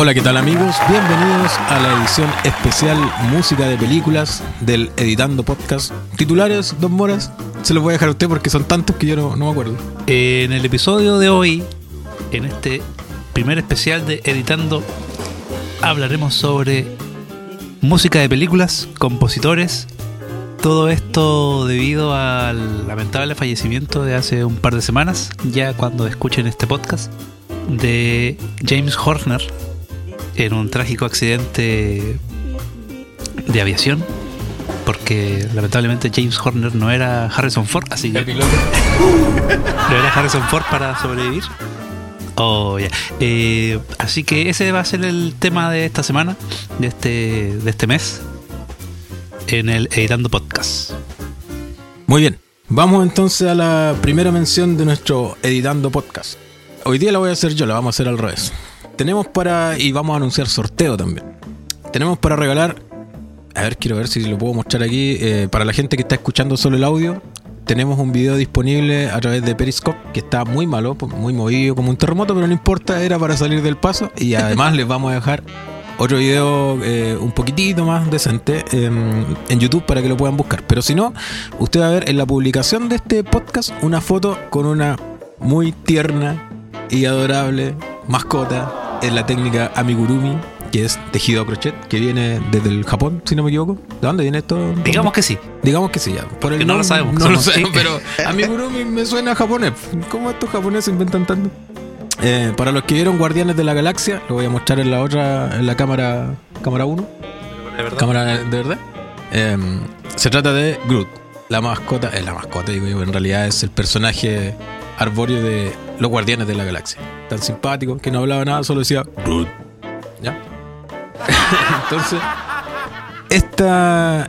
Hola, ¿qué tal amigos? Bienvenidos a la edición especial Música de Películas del Editando Podcast. Titulares, dos moras, se los voy a dejar a usted porque son tantos que yo no, no me acuerdo. En el episodio de hoy, en este primer especial de Editando, hablaremos sobre música de películas, compositores, todo esto debido al lamentable fallecimiento de hace un par de semanas, ya cuando escuchen este podcast, de James Horner en un trágico accidente de aviación. Porque lamentablemente James Horner no era Harrison Ford, así que no era Harrison Ford para sobrevivir. Oh. Eh, así que ese va a ser el tema de esta semana, de este, de este mes, en el Editando Podcast. Muy bien, vamos entonces a la primera mención de nuestro Editando Podcast. Hoy día la voy a hacer yo, la vamos a hacer al revés. Tenemos para, y vamos a anunciar sorteo también. Tenemos para regalar, a ver, quiero ver si lo puedo mostrar aquí, eh, para la gente que está escuchando solo el audio, tenemos un video disponible a través de Periscope que está muy malo, muy movido como un terremoto, pero no importa, era para salir del paso y además les vamos a dejar otro video eh, un poquitito más decente en YouTube para que lo puedan buscar. Pero si no, usted va a ver en la publicación de este podcast una foto con una muy tierna y adorable mascota en la técnica amigurumi, que es tejido a crochet, que viene desde el Japón, si no me equivoco. ¿De dónde viene esto? Digamos que sí. Digamos que sí, ya. Por el no lo sabemos. No lo sé, pero amigurumi me suena a japonés. ¿Cómo estos japoneses inventan tanto? Eh, para los que vieron Guardianes de la Galaxia, lo voy a mostrar en la otra, en la cámara cámara 1. ¿De verdad? Cámara de verdad. Eh, se trata de Groot. La mascota, es la mascota, digo yo, en realidad es el personaje arbóreo de los Guardianes de la Galaxia. Tan simpático, que no hablaba nada, solo decía. ¿Ya? Entonces, esta,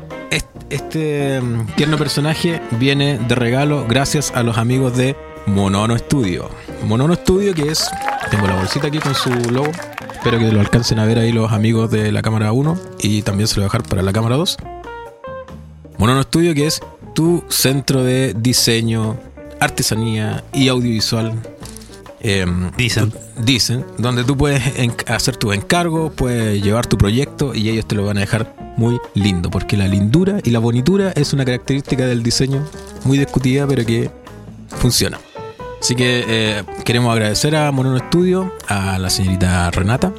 este tierno personaje viene de regalo gracias a los amigos de Monono Studio. Monono Studio que es, tengo la bolsita aquí con su logo, espero que lo alcancen a ver ahí los amigos de la cámara 1 y también se lo voy a dejar para la cámara 2. Monono Studio que es tu centro de diseño, artesanía y audiovisual. Eh, Dicen. Dicen, donde tú puedes hacer tu encargo, puedes llevar tu proyecto y ellos te lo van a dejar muy lindo, porque la lindura y la bonitura es una característica del diseño muy discutida, pero que funciona. Así que eh, queremos agradecer a Monono Studio, a la señorita Renata,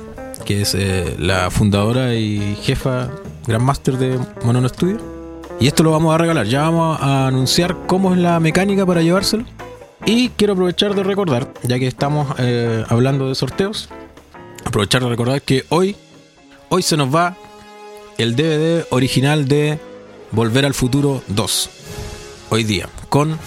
que es eh, la fundadora y jefa, Grand Master de Monono Studio. Y esto lo vamos a regalar. Ya vamos a anunciar cómo es la mecánica para llevárselo. Y quiero aprovechar de recordar, ya que estamos eh, hablando de sorteos, aprovechar de recordar que hoy, hoy se nos va el DVD original de Volver al Futuro 2. Hoy día, con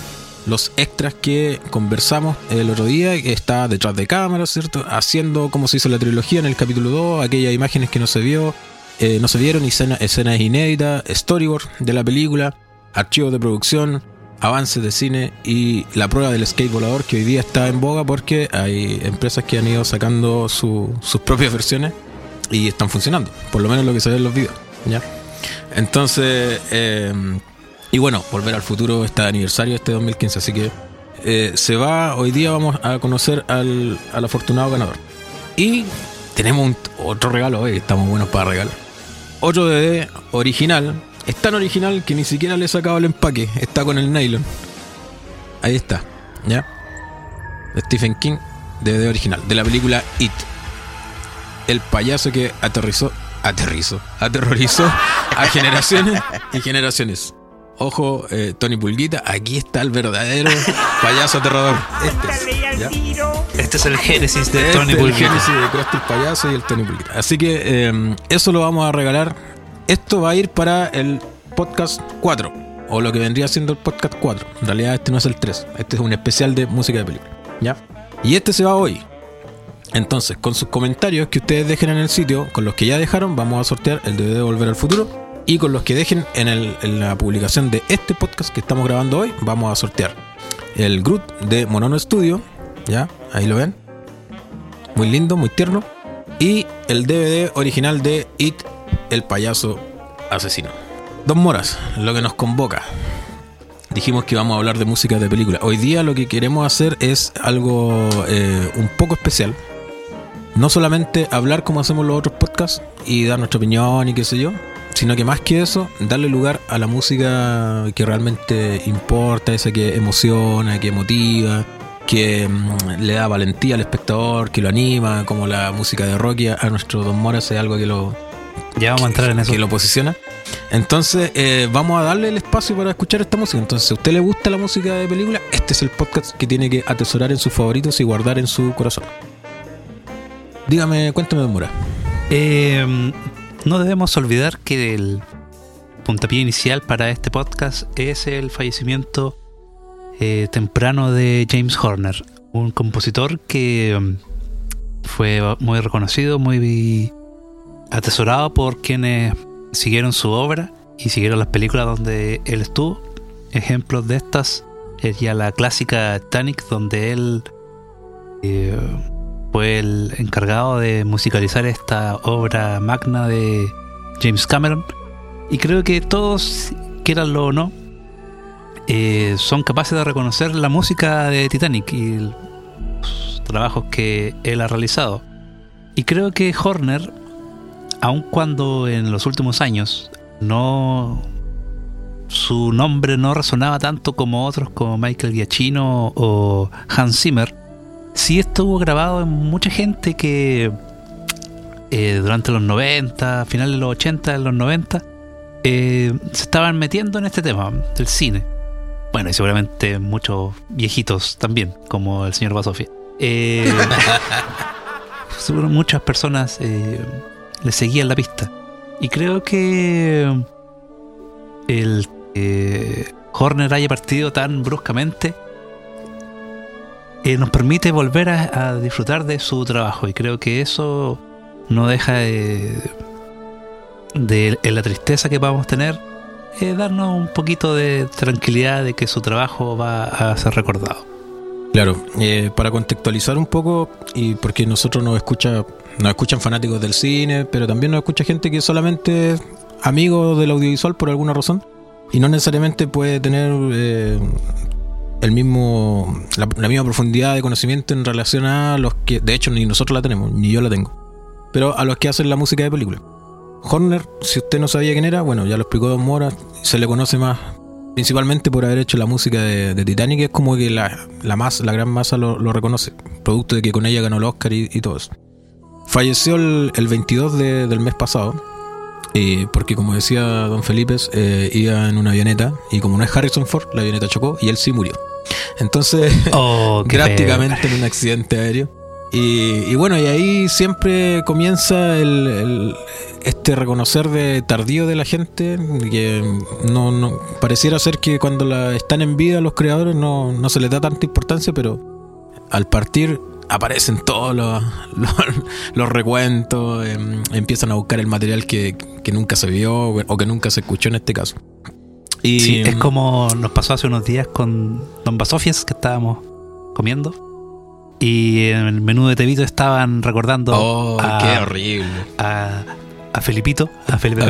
los extras que conversamos el otro día, que está detrás de cámara, ¿cierto? Haciendo como se hizo la trilogía en el capítulo 2, aquellas imágenes que no se vio, eh, no se vieron, escena, escenas inéditas, storyboard de la película, archivos de producción, avances de cine y la prueba del skate volador que hoy día está en boga porque hay empresas que han ido sacando su- sus propias versiones y están funcionando, por lo menos lo que se ve en los videos. ¿ya? Entonces, eh, y bueno, Volver al Futuro está de aniversario este 2015, así que eh, se va, hoy día vamos a conocer al, al afortunado ganador. Y tenemos otro regalo hoy, estamos buenos para regalar. Otro DVD original, es tan original que ni siquiera le he sacado el empaque, está con el nylon. Ahí está, ¿ya? Stephen King, DVD original, de la película It. El payaso que aterrizó, aterrizó, aterrorizó a generaciones y generaciones. Ojo, eh, Tony Pulguita, aquí está el verdadero payaso aterrador. Este es. Este es el génesis de Este Tony es el Pulguita. génesis de Krusty el payaso y el Tony Pulguita. Así que eh, eso lo vamos a regalar. Esto va a ir para el podcast 4. O lo que vendría siendo el podcast 4. En realidad este no es el 3. Este es un especial de música de película. ¿Ya? Y este se va hoy. Entonces, con sus comentarios que ustedes dejen en el sitio, con los que ya dejaron, vamos a sortear el DVD de Volver al Futuro. Y con los que dejen en, el- la publicación de este podcast que estamos grabando hoy, vamos a sortear el Groot de Monono Studio. ¿Ya? Ahí lo ven. Muy lindo, muy tierno. Y el DVD original de It, el payaso asesino. Dos moras, lo que nos convoca. Dijimos que íbamos a hablar de música de película. Hoy día lo que queremos hacer es algo eh, un poco especial. no solamente hablar como hacemos los otros podcasts y dar nuestra opinión y qué sé yo, sino que más que eso, darle lugar a la música que realmente importa, esa que emociona, que motiva, que mm, le da valentía al espectador, que lo anima, como la música de Rocky a nuestro Don Mora es algo que lo, ya vamos a entrar en eso. Que lo posiciona. Entonces, eh, vamos a darle el espacio para escuchar esta música. Entonces, si a usted le gusta la música de película, este es el podcast que tiene que atesorar en sus favoritos y guardar en su corazón. Dígame, cuéntame, Mora. Eh, no debemos olvidar que el puntapié inicial para este podcast es el fallecimiento eh, temprano de James Horner, un compositor que mm, fue muy reconocido, muy atesorado por quienes siguieron su obra y siguieron las películas donde él estuvo. Ejemplos de estas es ya la clásica Titanic, donde él eh, fue el encargado de musicalizar esta obra magna de James Cameron. Y creo que todos, quieranlo o no, eh, son capaces de reconocer la música de Titanic y los trabajos que él ha realizado. Y creo que Horner aun cuando en los últimos años no su nombre no resonaba tanto como otros como Michael Giacchino o Hans Zimmer, sí estuvo grabado en mucha gente que eh, durante los 90, finales de los 80, en los 90, eh, se estaban metiendo en este tema del cine. Bueno, y seguramente muchos viejitos también, como el señor Basofia. Eh, seguro muchas personas eh, le seguían la pista. Y creo que el Horner haya partido tan bruscamente eh, nos permite volver a, disfrutar de su trabajo. Y creo que eso no deja de, de en la tristeza que a tener, eh, darnos un poquito de tranquilidad de que su trabajo va a ser recordado. Claro, eh, para contextualizar un poco, y porque nosotros nos escucha, nos escuchan fanáticos del cine, pero también nos escucha gente que solamente es amigo del audiovisual por alguna razón, y no necesariamente puede tener eh, el mismo, la, misma profundidad de conocimiento en relación a los que, de hecho, ni nosotros la tenemos, ni yo la tengo, pero a los que hacen la música de película. Horner, si usted no sabía quién era, bueno, ya lo explicó Don Mora, se le conoce más Principalmente por haber hecho la música de, Titanic, es como que la, la, la gran masa lo, reconoce, producto de que con ella ganó el Oscar y, todo eso. Falleció el, 22 del mes pasado, eh, porque como decía don Felipe, eh, iba en una avioneta y como no es Harrison Ford, la avioneta chocó y él sí murió. Entonces, oh, prácticamente en un accidente aéreo. Y, bueno, y ahí siempre comienza el, este reconocer de tardío de la gente, que no, no pareciera ser que cuando la, están en vida los creadores no, no se les da tanta importancia, pero al partir aparecen todos los, los, recuentos, em, empiezan a buscar el material que, que, nunca se vio o que nunca se escuchó en este caso. Y, sí, es como nos pasó hace unos días con Don Basofias, que estábamos comiendo y en el menú de Tevito estaban recordando. Oh, qué horrible. A, a Felipito, a Felipe,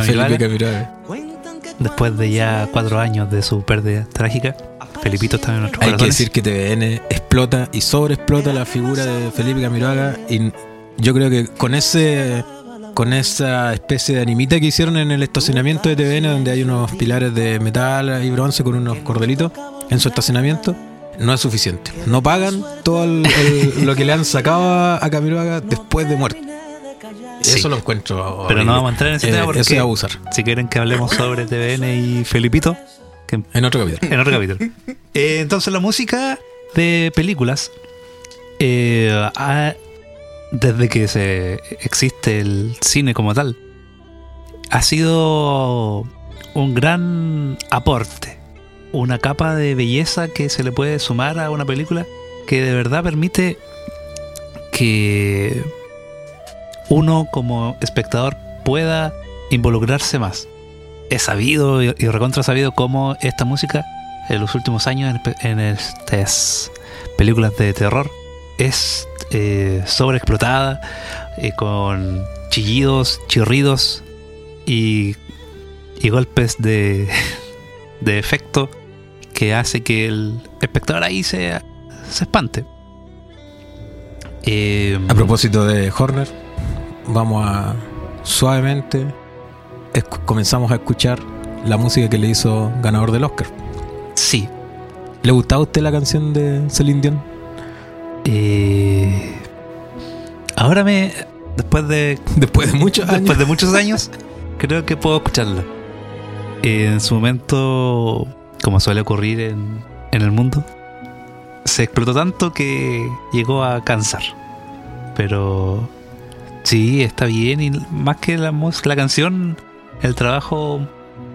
Después de ya cuatro años de su pérdida trágica, Felipito está en nuestro Hay que decir que TVN explota y sobreexplota la figura de Felipe Camiroaga. Y yo creo que con ese con esa especie de animita que hicieron en el estacionamiento de TVN, donde hay unos pilares de metal y bronce con unos cordelitos en su estacionamiento no es suficiente. No pagan todo lo que le han sacado a Camiroaga después de muerte. Eso lo encuentro. Pero no vamos a entrar en ese tema eh, porque eso es abusar. Si quieren que hablemos sobre TVN y Felipito, en otro capítulo. En otro capítulo. Eh, entonces la música de películas, eh, desde que se existe el cine como tal, ha sido un gran aporte una capa de belleza que se le puede sumar a una película que de verdad permite que uno como espectador pueda involucrarse más. He sabido y recontra sabido cómo esta música en los últimos años en, estas películas de terror es eh, sobreexplotada eh, con chillidos, chirridos y, y golpes de, de efecto que hace que el espectador ahí se, se espante. Eh, A propósito de Horner, vamos a suavemente comenzamos a escuchar la música que le hizo ganador del Oscar. sí. ¿Le gustaba a usted la canción de Celine Dion? Eh, ahora me. Después de. Después de muchos años. Después de muchos años, creo que puedo escucharla. Eh, en su momento, como suele ocurrir en, en el mundo, se explotó tanto que llegó a cansar. Pero sí, está bien. Y más que la, mus- la canción, el trabajo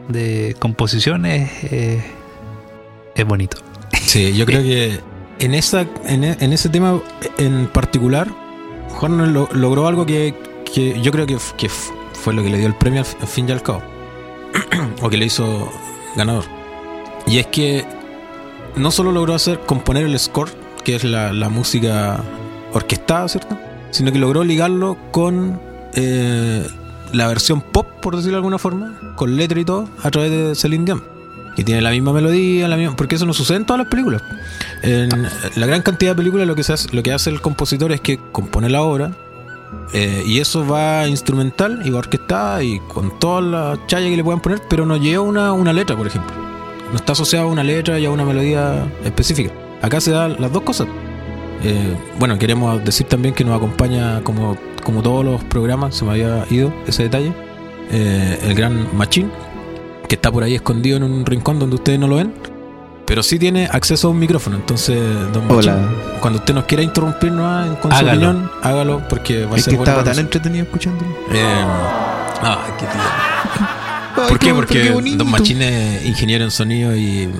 de composición es, eh, es bonito. Sí, yo creo que en esa en, e- en ese tema en particular, Horner lo- logró algo que, que yo creo que, que fue lo que le dio el premio al fin y al cabo. o que le hizo ganador. Y es que no solo logró hacer componer el score, que es la, la música orquestada, ¿cierto? Sino que logró ligarlo con eh, la versión pop, por decirlo de alguna forma, con letra y todo, a través de Celine Dion que tiene la misma melodía, la misma, porque eso no sucede en todas las películas. En la gran cantidad de películas lo que, se hace, lo que hace el compositor es que compone la obra eh, y eso va instrumental y va orquestada y con toda la chaya que le puedan poner, pero no lleva una, una letra, por ejemplo. No está asociado a una letra y a una melodía específica. Acá se dan las dos cosas. Eh, bueno, queremos decir también que nos acompaña, como, como todos los programas, se me había ido ese detalle, eh, el gran Machín, que está por ahí escondido en un rincón donde ustedes no lo ven, pero sí tiene acceso a un micrófono. Entonces, don Hola. cuando usted nos quiera interrumpirnos con su Hágalo. opinión, hágalo porque va a Es ser que estaba tan entretenido escuchándolo. Eh, ah, qué tío. ¿Por qué? Porque Don Machín es ingeniero en sonido y,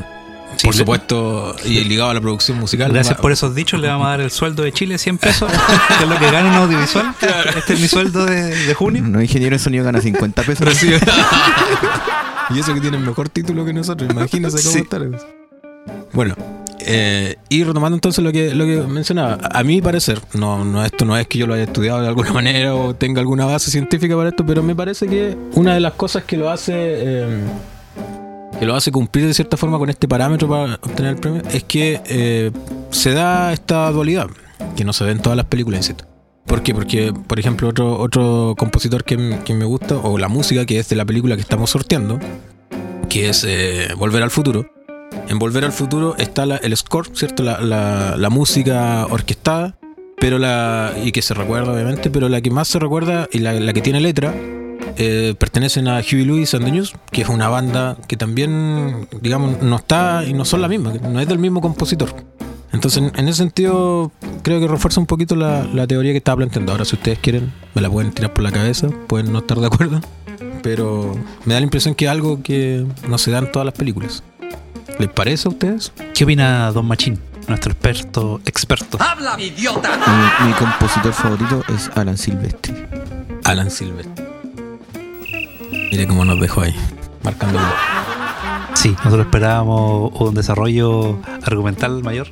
Sí, por supuesto, y ligado a la producción musical. Gracias por esos dichos, le vamos a dar el sueldo de Chile, 100 pesos, que es lo que gana un audiovisual. Este es mi sueldo de, de junio. No, ingeniero de sonido gana 50 pesos. Y eso que tiene el mejor título que nosotros, imagínense cómo Sí. estar. Bueno, eh, y retomando entonces lo que, lo que mencionaba, a mi parecer, no, no, esto no es que yo lo haya estudiado de alguna manera o tenga alguna base científica para esto, pero me parece que una de las cosas que lo hace eh, que lo hace cumplir de cierta forma con este parámetro para obtener el premio es que eh, se da esta dualidad que no se ve en todas las películas, insisto. ¿Por qué? Porque, por ejemplo, otro, otro compositor que, que me gusta, o la música que es de la película que estamos sorteando, que es eh, Volver al Futuro. En Volver al Futuro está la- el score, ¿cierto? La, la- la música orquestada, pero la y que se recuerda, obviamente, pero la que más se recuerda y la, que tiene letra eh, pertenecen a Huey Lewis and the News, que es una banda que también, digamos, no está y no son la misma, no es del mismo compositor. Entonces, en, en ese sentido, creo que refuerza un poquito la, la teoría que estaba planteando. Ahora, si ustedes quieren, me la pueden tirar por la cabeza, pueden no estar de acuerdo, pero me da la impresión que es algo que no se da en todas las películas. ¿Les parece a ustedes? ¿Qué opina Don Machín, nuestro experto? experto? Mi, mi compositor favorito es Alan Silvestri. Alan Silvestre. Mire cómo nos dejó ahí, marcando. Sí, nosotros esperábamos un desarrollo argumental mayor,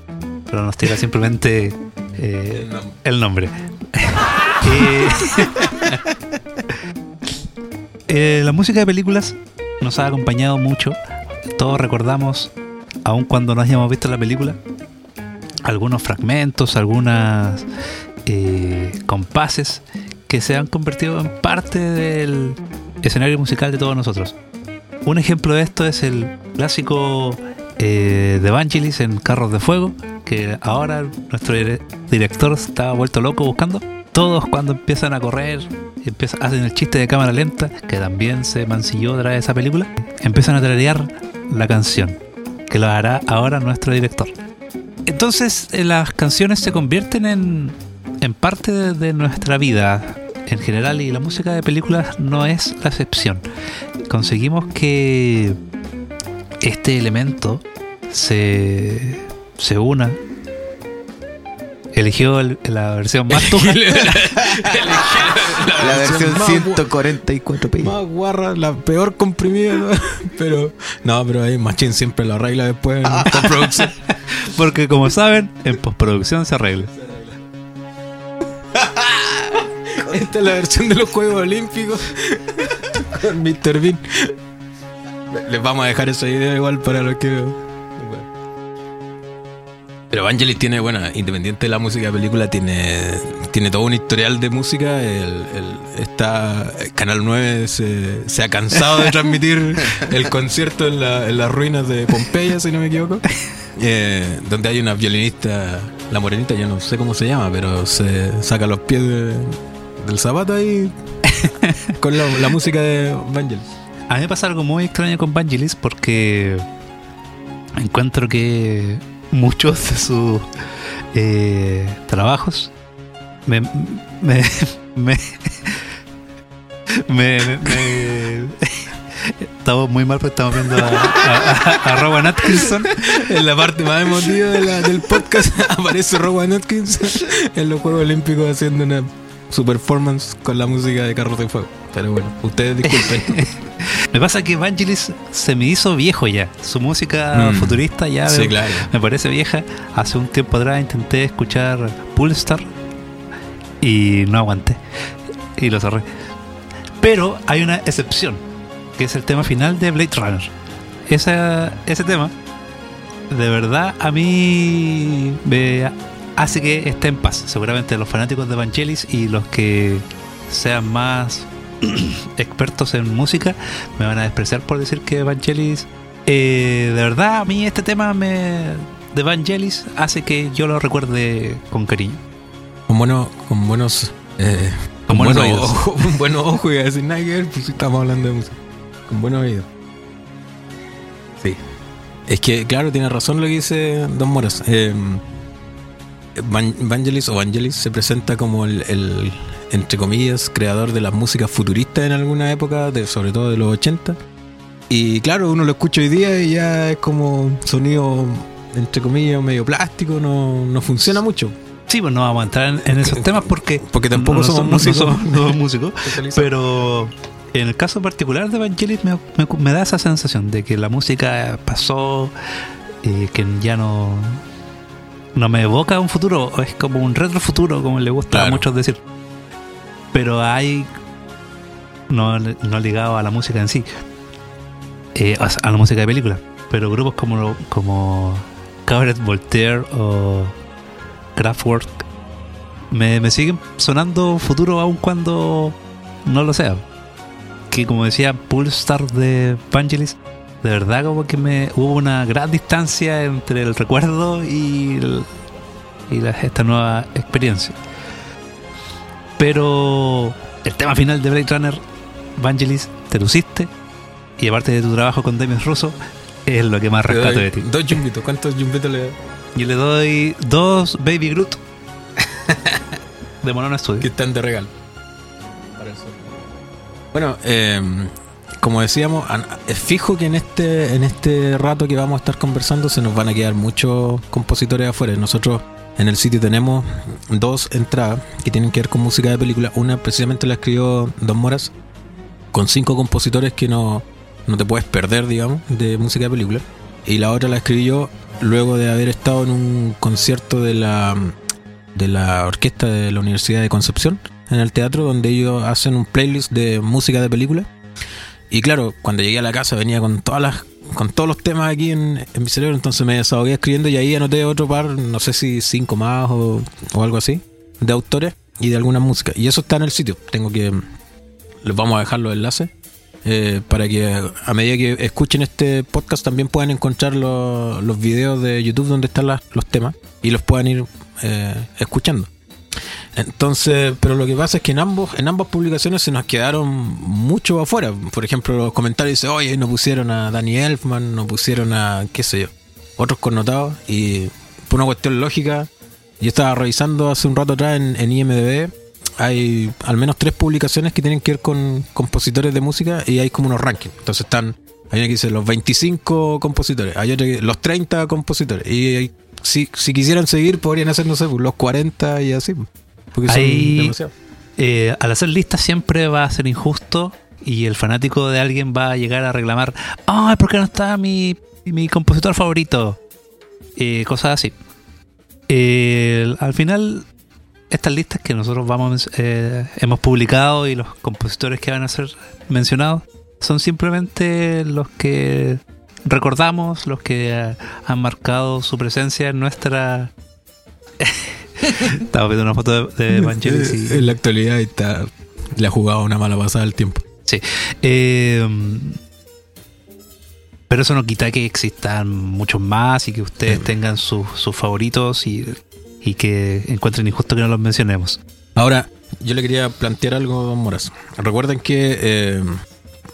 pero nos tira simplemente eh, el nombre. Eh, la música de películas nos ha acompañado mucho. Todos recordamos, aun cuando no hayamos visto la película, algunos fragmentos, algunas eh, compases que se han convertido en parte del escenario musical de todos nosotros. Un ejemplo de esto es el clásico eh, de Evangelis en Carros de Fuego, que ahora nuestro dire- director está vuelto loco buscando. Todos cuando empiezan a correr, empiezan, hacen el chiste de cámara lenta, que también se mancilló tras esa película, empiezan a tararear la canción, que lo hará ahora nuestro director. Entonces eh, las canciones se convierten en, parte de nuestra vida en general y la música de películas no es la excepción. Conseguimos que este elemento se, se una. Eligió el- la versión más tuja. La versión más 144 p. Más guarra, la peor comprimida, ¿no? pero no, pero ahí Machín siempre lo arregla después en postproducción. Porque como saben, en postproducción se arregla. Esta es la versión de los Juegos Olímpicos con Mr. Bean. Les vamos a dejar esa idea igual para los que. Pero Vangelis tiene, bueno, independiente de la música de película, tiene, tiene todo un historial de música. El, el- está, Canal 9 se, se ha cansado de transmitir el concierto en, la- en las ruinas de Pompeya, si no me equivoco. Eh, donde hay una violinista, la morenita, yo no sé cómo se llama, pero se saca los pies de- del zapato ahí con la, la música de Vangelis. A mí me pasa algo muy extraño con Vangelis porque encuentro que muchos de sus eh, trabajos me, me, me, me- me- estamos muy mal porque estamos viendo a, a, a Rowan Atkinson En la parte más emotiva de la- del podcast aparece Rowan Atkinson en los Juegos Olímpicos haciendo una su performance con la música de Carros de Fuego. Pero bueno, ustedes disculpen. me pasa que Vangelis se me hizo viejo ya su música Mm. futurista ya sí, me- claro. me parece vieja. Hace un tiempo atrás intenté escuchar Poolstar y no aguanté. Y lo cerré. Pero hay una excepción, que es el tema final de Blade Runner. Esa, ese tema, de verdad, a mí me hace que esté en paz. Seguramente los fanáticos de Vangelis y los que sean más expertos en música me van a despreciar por decir que Vangelis eh, de verdad, a mí este tema me, de Vangelis hace que yo lo recuerde con cariño. Con buenos, con buenos, eh, Con buenos oídos. ojos, con buenos ojos y a decir nada que ver, pues sí estamos hablando de música. Con buenos oídos. Sí. Es que, claro, tiene razón lo que dice Don Moras. Eh, Vangelis o Vangelis se presenta como el, el, entre comillas, creador de la música futurista en alguna época, de, sobre todo de los 80. Y claro, uno lo escucha hoy día y ya es como sonido, entre comillas, medio plástico, no, no funciona mucho. Sí, pues no vamos a entrar en, en esos temas porque, Porque tampoco no somos no músicos. somos- no somos músicos. Pero en el caso particular de Vangelis me, me- me da esa sensación de que la música pasó, eh, que ya no, no me evoca un futuro, es como un retrofuturo, como le gusta a muchos decir. Pero hay, no, no ligado a la música en sí, eh, a la música de película, pero grupos como, como Cabaret Voltaire o Kraftwerk me, me siguen sonando futuro aun cuando no lo sea. Que como decía Pulstar de Vangelis, de verdad como que me hubo una gran distancia entre el recuerdo y, el- y la- esta nueva experiencia. Pero el tema final de Blade Runner, Vangelis, te luciste. Y aparte de tu trabajo con Demis Russo, es lo que más Te rescato doy de ti. Dos yumbitos. ¿Cuántos yumbitos le Yo le doy dos Baby Groot de Monona que Studio. están de regalo? Bueno, eh, como decíamos, es fijo que en este, en este rato que vamos a estar conversando se nos van a quedar muchos compositores afuera. Nosotros en el sitio tenemos dos entradas que tienen que ver con música de película. Una precisamente la escribió Don Moras con cinco compositores que no, no te puedes perder, digamos, de música de película. Y la otra la escribí yo luego de haber estado en un concierto de la, de la orquesta de la Universidad de Concepción, en el teatro, donde ellos hacen un playlist de música de película. Y claro, cuando llegué a la casa venía con todas las con todos los temas aquí en, mi cerebro, entonces me desahogué escribiendo y ahí anoté otro par, no sé si cinco más o, o algo así, de autores y de alguna música. Y eso está en el sitio. Tengo que. Les vamos a dejar los enlaces eh, para que a medida que escuchen este podcast también puedan encontrar los, los videos de YouTube donde están las- los temas y los puedan ir eh, escuchando. Entonces, pero lo que pasa es que en ambos, en ambas publicaciones se nos quedaron mucho afuera. Por ejemplo, los comentarios dicen, oye, no pusieron a Danny Elfman, no pusieron a, qué sé yo, otros connotados. Y por una cuestión lógica, yo estaba revisando hace un rato atrás en, IMDB, hay al menos tres publicaciones que tienen que ver con compositores de música y hay como unos rankings. Entonces están, hay una dice los 25 compositores, hay otra que los 30 compositores. Y hay- si, si quisieran seguir, podrían hacer, no sé, pues, los 40 y así. pues, Porque son demasiados. Eh, al hacer listas siempre va a ser injusto y el fanático de alguien va a llegar a reclamar, ay, ¿por qué no está mi, mi compositor favorito? Eh, cosas así. Eh, al final, estas listas que nosotros vamos eh, hemos publicado y los compositores que van a ser mencionados son simplemente los que recordamos, los que eh, han marcado su presencia en nuestra... Estaba viendo una foto de, de Vangelis y- En la actualidad está, le ha jugado una mala pasada al tiempo. Sí. Eh, pero eso no quita que existan muchos más y que ustedes Sí. tengan sus, sus favoritos y, y que encuentren injusto que no los mencionemos. Ahora, yo le quería plantear algo, don Moras. Recuerden que eh,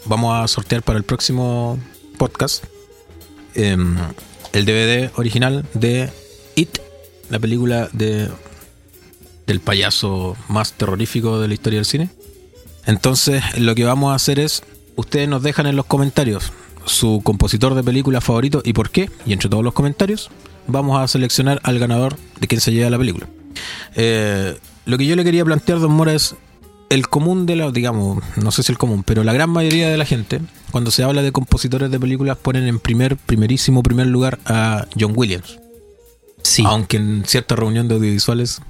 vamos a sortear para el próximo podcast eh, el DVD original de It, la película de del payaso más terrorífico de la historia del cine. Entonces, lo que vamos a hacer es, ustedes nos dejan en los comentarios su compositor de película favorito y por qué, y entre todos los comentarios vamos a seleccionar al ganador de quien se lleva la película. Eh, lo que yo le quería plantear, don Mora, es el común de la, digamos, no sé si el común, pero la gran mayoría de la gente, cuando se habla de compositores de películas, ponen en primer, primerísimo primer lugar a John Williams. Sí. Aunque en cierta reunión de audiovisuales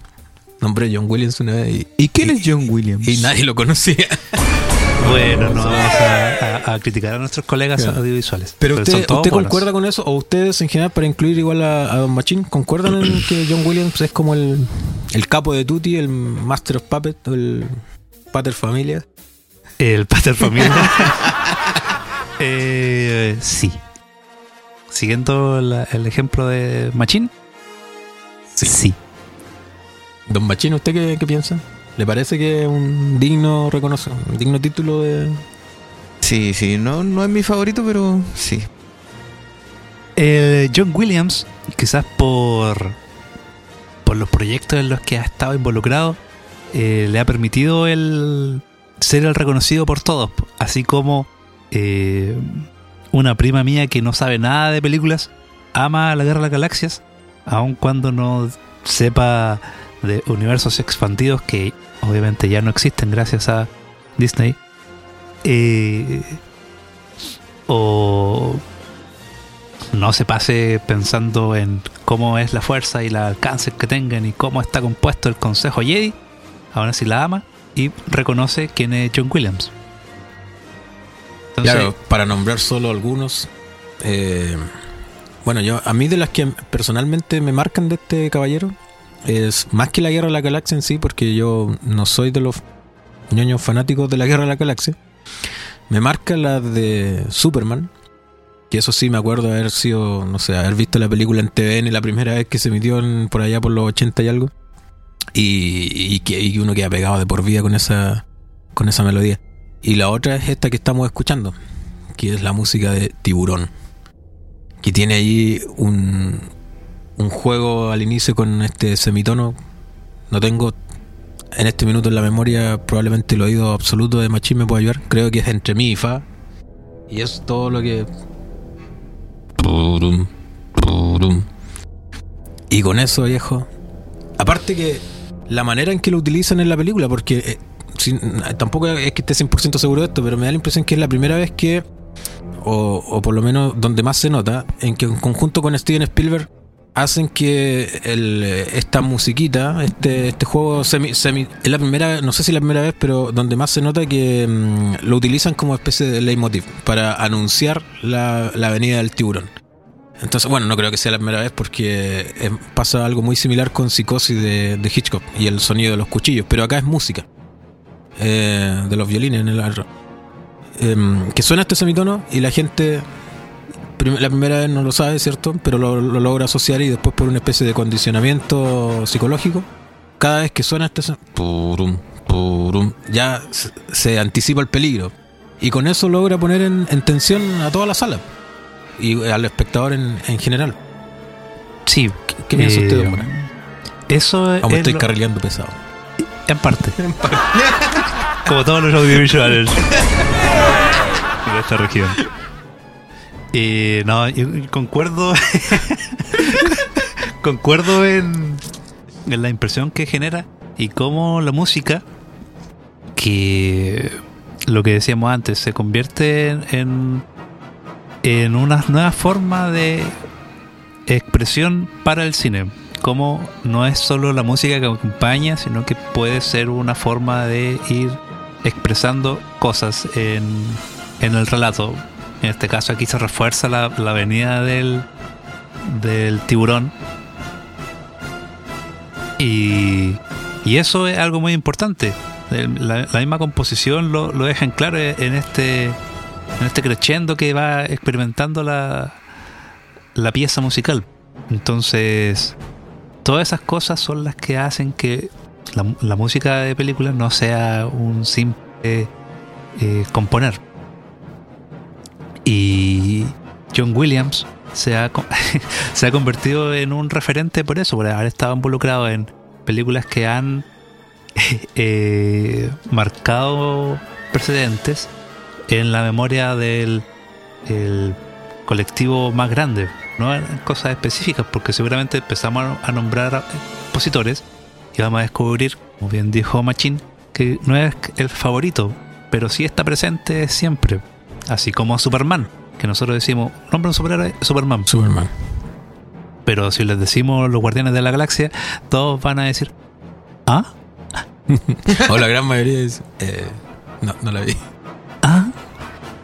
nombré John Williams una vez y, ¿Y quién es John Williams? y nadie lo conocía. Bueno, no vamos a, a- a criticar a nuestros colegas Claro. audiovisuales. Pero son usted, ¿usted concuerda con eso? ¿O ustedes en general, para incluir igual a, a Don Machín, concuerdan en que John Williams es como el, el capo de Tutti, el Master of Puppet, el Pater Familia? El Pater Familia. Eh, sí. Siguiendo la- el ejemplo de Machín. Sí. Don Machín, ¿usted qué, qué piensa? ¿Le parece que es un digno reconoce, un digno título de... Sí, sí, no, no es mi favorito, pero sí. Eh, John Williams, quizás por, por los proyectos en los que ha estado involucrado, eh, le ha permitido el ser el reconocido por todos. Así como eh, una prima mía que no sabe nada de películas ama la Guerra de las Galaxias, aun cuando no sepa de universos expandidos que obviamente ya no existen gracias a Disney. Eh, o no se pase pensando en cómo es la fuerza y el alcance que tengan y cómo está compuesto el Consejo Jedi. Aún así la ama y reconoce quién es John Williams. Claro, para nombrar solo algunos. eh, bueno, yo a mí de las que personalmente me marcan de este caballero es más que la Guerra de la Galaxia en sí, porque yo no soy de los ñoños fanáticos de la Guerra de la Galaxia. Me marca la de Superman, que eso sí me acuerdo haber sido, no sé, haber visto la película en TVN la primera vez que se emitió en- por allá por los 80 y algo. Y, y que uno queda pegado de por vida con esa, con esa melodía. Y la otra es esta que estamos escuchando, que es la música de Tiburón. Que tiene ahí un, un juego al inicio con este semitono. No tengo en este minuto en la memoria probablemente el oído absoluto de Machín me puede ayudar. Creo que es entre mi y fa. Y es todo lo que... Y con eso, viejo. Aparte que la manera en que lo utilizan en la película, porque eh, tampoco es que esté 100% seguro de esto, pero me da la impresión que es la primera vez que, o, o por lo menos donde más se nota, en que en conjunto con Steven Spielberg hacen que el, eh, esta musiquita, este, este juego semi, semi, es la primera, no sé si la primera vez, pero donde más se nota que mm, lo utilizan como especie de leitmotiv para anunciar la, la venida del tiburón. Entonces, bueno, no creo que sea la primera vez porque eh, pasa algo muy similar con Psicosis de, Hitchcock y el sonido de los cuchillos, pero acá es música. Eh, de los violines en el arro. Em, que suena este semitono y la gente la primera vez no lo sabe, ¿cierto? Pero lo, lo logra asociar y después por una especie de condicionamiento psicológico, cada vez que suena este purum, purum, ya se, se anticipa el peligro. Y con eso logra poner en, en tensión a toda la sala y al espectador en, en general. sí. ¿Qué, qué piensa eh, usted? Eso me es estoy lo- carrileando pesado. en parte. Como todos los audiovisuales de esta región. Eh, no, yo concuerdo. concuerdo en, en la impresión que genera y cómo la música, que lo que decíamos antes, se convierte en, en, una nueva forma de expresión para el cine. Como no es solo la música que acompaña, sino que puede ser una forma de ir expresando cosas en, en el relato. En este caso aquí se refuerza la, la venida del, del tiburón. Y, y eso es algo muy importante. La, la misma composición lo, lo deja en claro en este, en este crescendo que va experimentando la, la pieza musical. Entonces, todas esas cosas son las que hacen que la, música de películas no sea un simple eh, componer. Y John Williams se ha, se ha convertido en un referente por eso, por haber estado involucrado en películas que han eh, marcado precedentes en la memoria del el colectivo más grande, no en cosas específicas, porque seguramente empezamos a- nombrar compositores y vamos a descubrir, como bien dijo Machín, que no es el favorito, pero sí está presente siempre, así como Superman, que nosotros decimos, nombre un superhéroe, Superman, Superman. pero si les decimos los Guardianes de la Galaxia, todos van a decir, ¿ah? O la gran mayoría dice, eh, no, no la vi.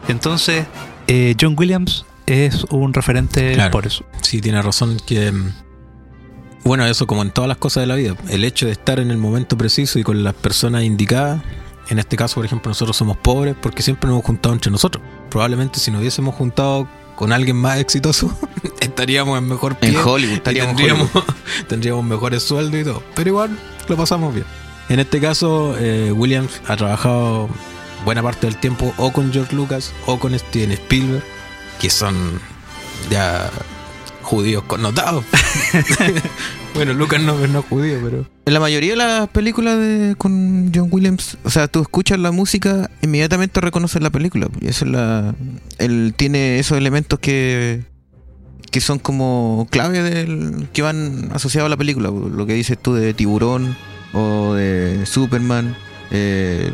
Entonces, eh, John Williams es un referente Claro. por eso. Sí, tiene razón que... mm, Bueno, eso como en todas las cosas de la vida. El hecho de estar en el momento preciso y con las personas indicadas. En este caso, por ejemplo, nosotros somos pobres porque siempre nos hemos juntado entre nosotros. Probablemente si nos hubiésemos juntado con alguien más exitoso, estaríamos en mejor pie. En Hollywood, estaríamos en tendríamos, tendríamos mejores sueldos y todo. Pero igual lo pasamos bien. En este caso, eh, Williams ha trabajado buena parte del tiempo o con George Lucas o con Steven Spielberg, que son ya judíos connotados. bueno, Lucas no, no es judío, pero... En la mayoría de las películas de, con John Williams, o sea, tú escuchas la música, inmediatamente reconoces la película. Y eso es la. Él tiene esos elementos que. que son como clave del. que van asociados a la película. Lo que dices tú de Tiburón o de Superman. eh,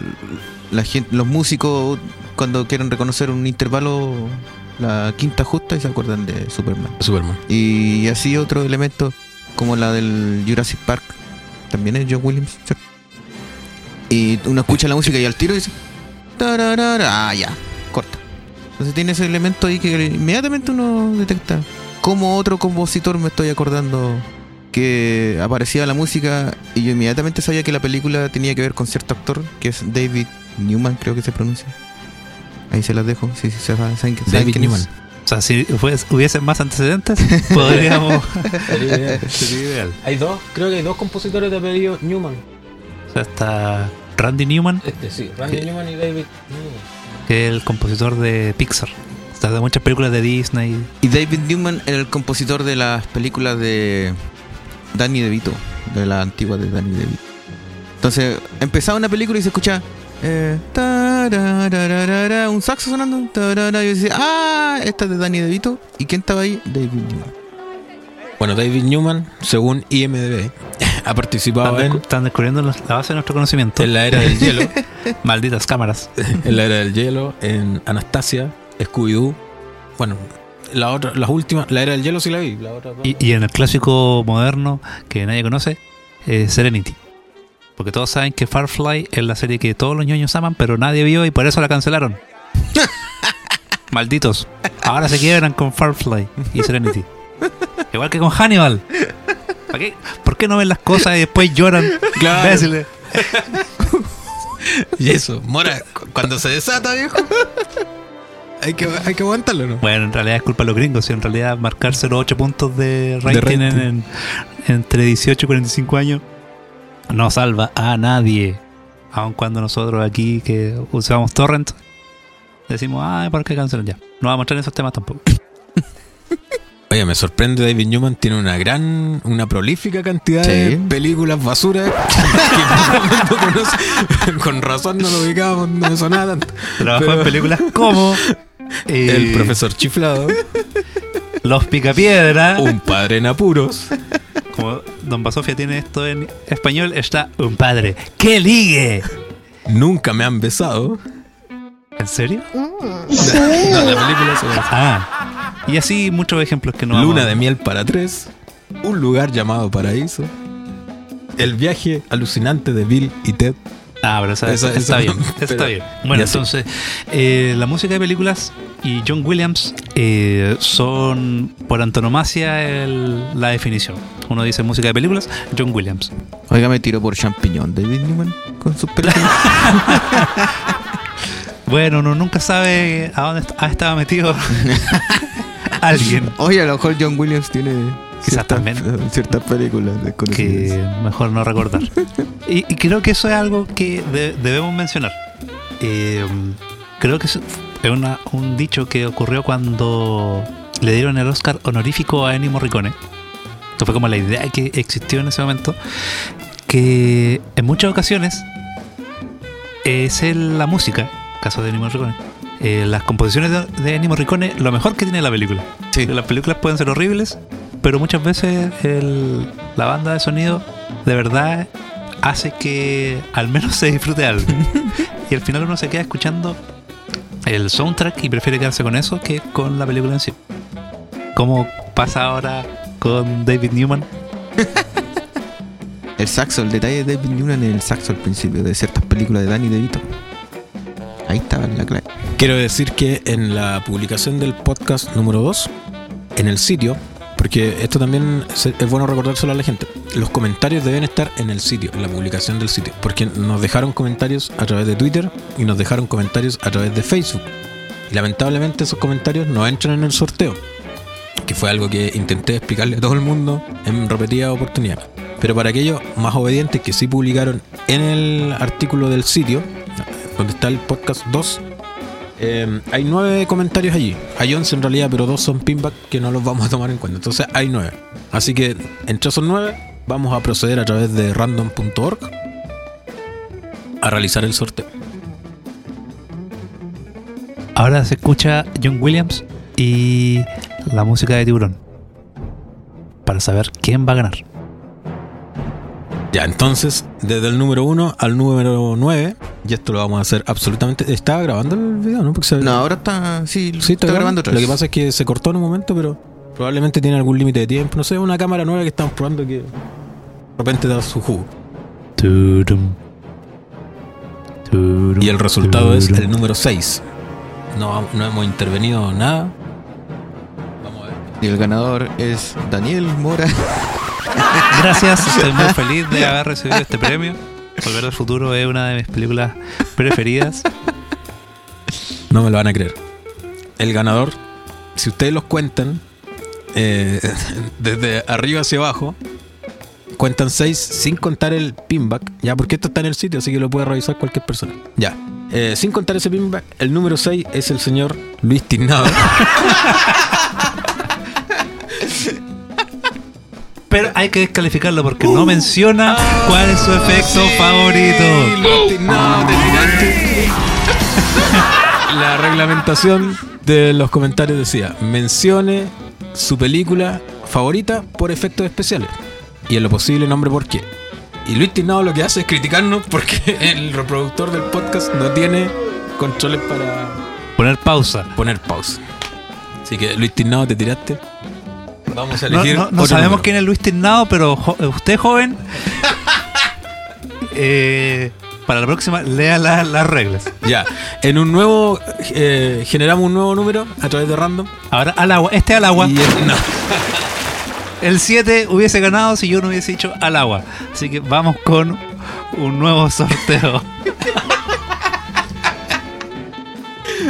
la gente, los músicos, cuando quieren reconocer un intervalo, la quinta justa, y se acuerdan de Superman. Superman. Y así otro elemento como la del Jurassic Park. También es John Williams. Y uno escucha la música y al tiro dice... "Tararara", Ah, ya, corta. Entonces tiene ese elemento ahí que inmediatamente uno detecta. Como otro compositor me estoy acordando que aparecía la música y yo inmediatamente sabía que la película tenía que ver con cierto actor, que es David Newman, creo que se pronuncia. Ahí se las dejo, si sí, se saben, saben David quién es. Newman. O sea, si hubiesen más antecedentes, podríamos... Sería ideal. Hay dos, creo que hay dos compositores de apellido Newman. O sea, está Randy Newman, Este sí, Randy. Newman y David Newman. que es el compositor de Pixar. O sea, de muchas películas de Disney. Y David Newman era el compositor de las películas de Danny DeVito, de la antigua de Danny DeVito. Entonces, empezaba una película y se escuchaba eh, un saxo sonando, tarara, y yo decía, ah, esta es de Danny DeVito. ¿Y quién estaba ahí? David Newman. Bueno, David Newman, según IMDB, ha participado Están, en, están descubriendo los- la base de nuestro conocimiento. en la era del hielo, Malditas cámaras. en la era del hielo, en Anastasia, Scooby-Doo. Bueno, la otra, las últimas, la era del hielo sí la vi. La otra, y en el clásico moderno que nadie conoce, eh, Serenity. Porque todos saben que Firefly es la serie que todos los ñoños aman, pero nadie vio y por eso la cancelaron. Malditos. Ahora se quiebran con Firefly y Serenity. Igual que con Hannibal. ¿Por qué no ven las cosas y después lloran? Claro. Imbéciles. Y eso, Mora, cu- cuando se desata, viejo, hay que, hay que aguantarlo, ¿no? Bueno, en realidad es culpa de los gringos. Y en realidad marcarse los 8 puntos de rating, rating. en- en- entre 18 y 45 años no salva a nadie. Aun cuando nosotros aquí que usamos torrent decimos, ah, ¿por qué cancelan ya? No vamos a entrar en esos temas tampoco. Oye, me sorprende David Newman tiene una gran, una prolífica cantidad de películas basura que todo el mundo conoce. Con razón no lo ubicábamos, no me sonaba tanto. Trabajó Pero- en películas como eh, El profesor chiflado, Los Picapiedra. un padre en apuros, Como Don Basofia tiene esto en español, está un padre. ¡Qué ligue! nunca me han besado. ¿En serio? No, la película se llama Ah. Y así muchos ejemplos que no Luna de miel para tres, un lugar llamado paraíso, el viaje alucinante de Bill y Ted, Ah, pero esa está bien. pero- está bien. Bueno, entonces, eh, la música de películas y John Williams eh, son por antonomasia el- la definición. Uno dice música de películas, John Williams. Oiga, me tiró por champiñón David Newman con sus películas. Bueno, uno nunca sabe a dónde ha estado metido alguien Oye, a lo mejor John Williams tiene Quizás también. ciertas películas que mejor no recordar. Y, y creo que eso es algo que de- debemos mencionar. Eh, creo que es es una- un dicho que ocurrió cuando le dieron el Oscar honorífico a Ennio Morricone. Esto fue como la idea que existió en ese momento. Que en muchas ocasiones es el- la música, caso de Ennio Morricone. eh, las composiciones de, de Ennio Morricone, lo mejor que tiene la película. Sí. Las películas pueden ser horribles, pero muchas veces el- la banda de sonido de verdad hace que al menos se disfrute algo. y al final uno se queda escuchando el soundtrack y prefiere quedarse con eso que con la película en sí. Como pasa ahora con David Newman. El saxo, el detalle de David Newman en el saxo al principio de ciertas películas de Danny DeVito. Ahí estaba la clave. Quiero decir que en la publicación del podcast número 2, en el sitio, porque esto también es bueno recordárselo a la gente, los comentarios deben estar en el sitio, en la publicación del sitio, porque nos dejaron comentarios a través de Twitter y nos dejaron comentarios a través de Facebook. Y lamentablemente esos comentarios no entran en el sorteo, que fue algo que intenté explicarle a todo el mundo en repetidas oportunidades. Pero para aquellos más obedientes que sí publicaron en el artículo del sitio, donde está el podcast 2, eh, hay nueve comentarios allí. Hay 11 en realidad, pero dos son pinback que no los vamos a tomar en cuenta. Entonces hay nueve. Así que entre esos nueve vamos a proceder a través de random.org a realizar el sorteo. Ahora se escucha John Williams y la música de Tiburón. Para saber quién va a ganar. Ya, entonces, desde el número 1 al número 9, y esto lo vamos a hacer absolutamente. ¿Estaba grabando el video, no? Porque se- No, ahora está. Sí, Sí, está, grabando otra Lo que pasa es que se cortó en un momento, pero probablemente tiene algún límite de tiempo. No sé, una cámara nueva que estamos probando que de repente da su jugo. Turum. Turum, Y el resultado es el número 6. No, no hemos intervenido nada. Vamos a ver. Y el ganador es Daniel Mora. Gracias, estoy muy feliz de haber recibido este premio. Volver al futuro es una de mis películas preferidas. No me lo van a creer. El ganador, si ustedes los cuentan, eh, desde arriba hacia abajo, cuentan 6 sin contar el pinback. Ya, porque esto está en el sitio, así que lo puede revisar cualquier persona. Ya. Eh, sin contar ese pinback, el número 6 es el señor Luis Tiznado. Pero hay que descalificarlo porque no menciona cuál es su efecto favorito. Luis Tiznado, te tiraste. La reglamentación de los comentarios decía, mencione su película favorita por efectos especiales. Y en lo posible nombre por qué. Y Luis Tiznado lo que hace es criticarnos porque el reproductor del podcast no tiene controles para Poner pausa. poner pausa. Así que Luis Tiznado te tiraste. Vamos a elegir. no- sabemos número. quién es Luis Tiznado, pero jo- usted joven, eh, para la próxima lea la- las reglas. Ya, en un nuevo, eh, generamos un nuevo número a través de random. Ahora al agua, este al agua. Y el- no. El 7 hubiese ganado si yo no hubiese dicho al agua. Así que vamos con un nuevo sorteo.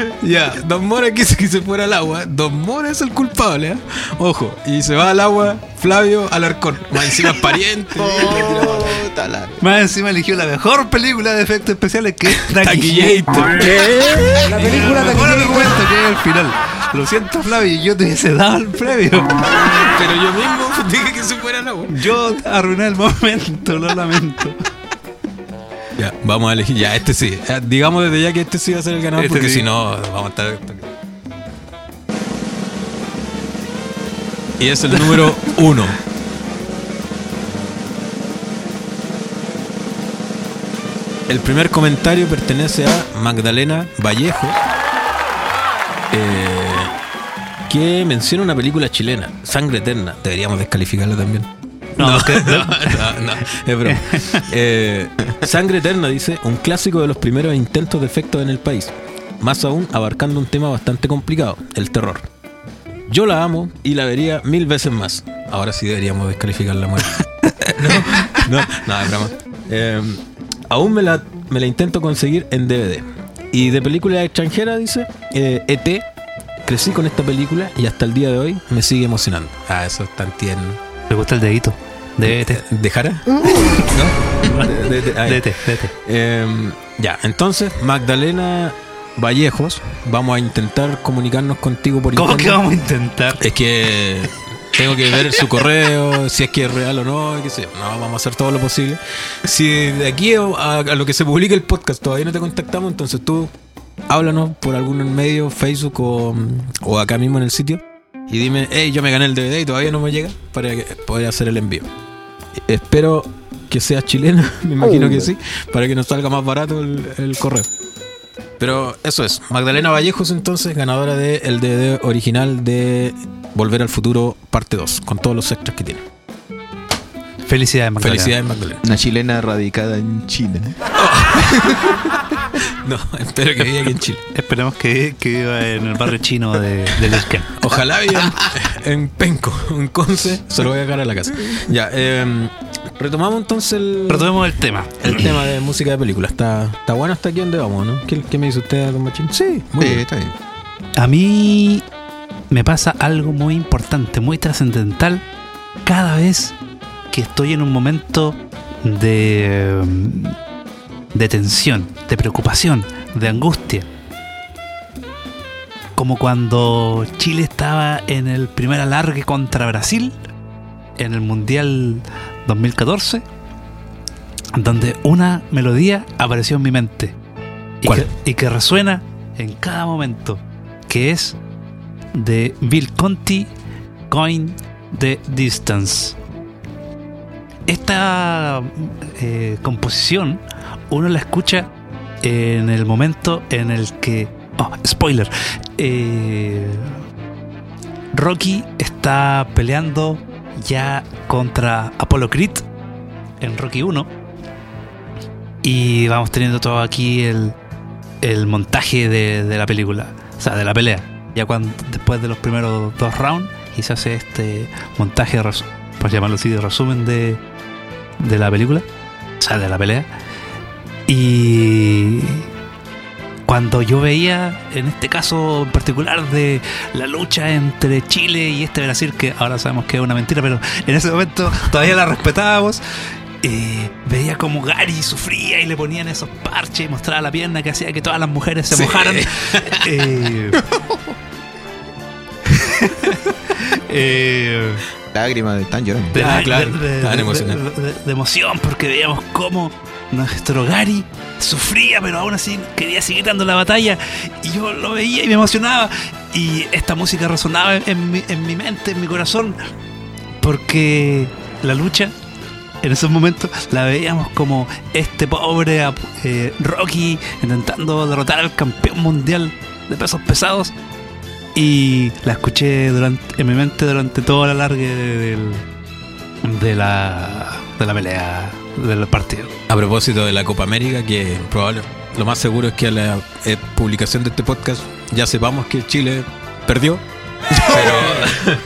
Ya, Don Mora quiso que se fuera al agua. Don Mora es el culpable, ¿eh? Ojo, y se va al agua Flavio Alarcón. Más encima es pariente. Puta la- Más encima eligió la mejor película de efectos especiales que es Taquillator. ¿Qué? La película de argumento que es el final. Lo siento, Flavio, yo te hubiese dado el premio. Pero yo mismo dije que se fuera al agua. Yo arruiné el momento, lo lamento. Ya, vamos a elegir. Ya, este sí. Ya, digamos desde ya que este sí va a ser el ganador Este porque sí. si no, vamos a estar. Y es el número uno. El primer comentario pertenece a Magdalena Vallejo, eh, que menciona una película chilena, Sangre Eterna. Deberíamos descalificarla también. No, no, que- no, no, no, es broma. Eh, Sangre Eterna dice, un clásico de los primeros intentos de efectos en el país. Más aún abarcando un tema bastante complicado, el terror. Yo la amo y la vería mil veces más. Ahora sí deberíamos descalificar la muerte. no, no, no, es broma. Eh, aún me la, me la intento conseguir en DVD. Y de película extranjera, dice, eh, ET. Crecí con esta película y hasta el día de hoy me sigue emocionando. Ah, eso es tan tierno. Me gusta el dedito. De ET. ¿De Jara? ¿No? ET, de ET. Eh, ya, entonces, Magdalena Vallejos, vamos a intentar comunicarnos contigo por ¿Cómo que internet. vamos a intentar? Es que tengo que ver su correo, si es que es real o no, qué sé yo. No, vamos a hacer todo lo posible. Si de aquí a, a lo que se publique el podcast todavía no te contactamos, entonces tú háblanos por algún medio, Facebook o, o acá mismo en el sitio, y dime, hey, yo me gané el DVD y todavía no me llega para poder hacer el envío. Espero que sea chilena, me imagino que sí, para que nos salga más barato el, el correo. Pero eso es, Magdalena Vallejos entonces, ganadora del DVD original de Volver al Futuro parte 2, con todos los extras que tiene. Felicidades, Magdalena. Felicidades Magdalena. Una chilena radicada en China. No, espero que viva aquí en Chile. Esperemos que, que viva en el barrio chino de, de Luzquén. Ojalá viva en, en Penco, en Conce, se lo voy a dejar a la casa. Ya, eh, retomamos entonces el, Retomemos el tema. el tema de música de película. Está, está bueno hasta aquí donde vamos, ¿no? ¿Qué, qué me dice usted, don Machín? Sí, muy Sí, bien. está bien. A mí me pasa algo muy importante, muy trascendental, cada vez que estoy en un momento de, de tensión, de preocupación, de angustia. Como cuando Chile estaba en el primer alargue contra Brasil, en el Mundial 2014, donde una melodía apareció en mi mente y ¿Cuál? que, y que resuena en cada momento, que es de Bill Conti, Coin the Distance. Esta eh, composición uno la escucha en el momento en el que... Spoiler. eh, Rocky está peleando ya contra Apollo Creed en Rocky 1. Y vamos teniendo todo aquí el, el montaje de, la película, o sea, de la pelea. Ya cuando después de los primeros dos rounds y se hace este montaje, por llamarlo así, de resumen de, de la película, o sea, de la pelea. Y cuando yo veía, en este caso en particular, de la lucha entre Chile y este Brasil, que ahora sabemos que es una mentira, pero en ese momento todavía la respetábamos. eh, veía como Gary sufría y le ponían esos parches y mostraba la pierna que hacía que todas las mujeres se Sí. mojaran. Eh, eh, Lágrimas de tan llorando. de, Ah, de- claro, de- estaban de- emocionados. de- de- de emoción porque veíamos cómo nuestro Gary sufría, pero aún así quería seguir dando la batalla. Y yo lo veía y me emocionaba. Y esta música resonaba en mi, en mi mente, en mi corazón, porque la lucha en esos momentos la veíamos como este pobre eh, Rocky intentando derrotar al campeón mundial de pesos pesados. Y la escuché durante, en mi mente durante toda la larga del, de la de la pelea del partido. A propósito de la Copa América, que probable, lo más seguro es que a la eh, publicación de este podcast ya sepamos que Chile perdió, pero,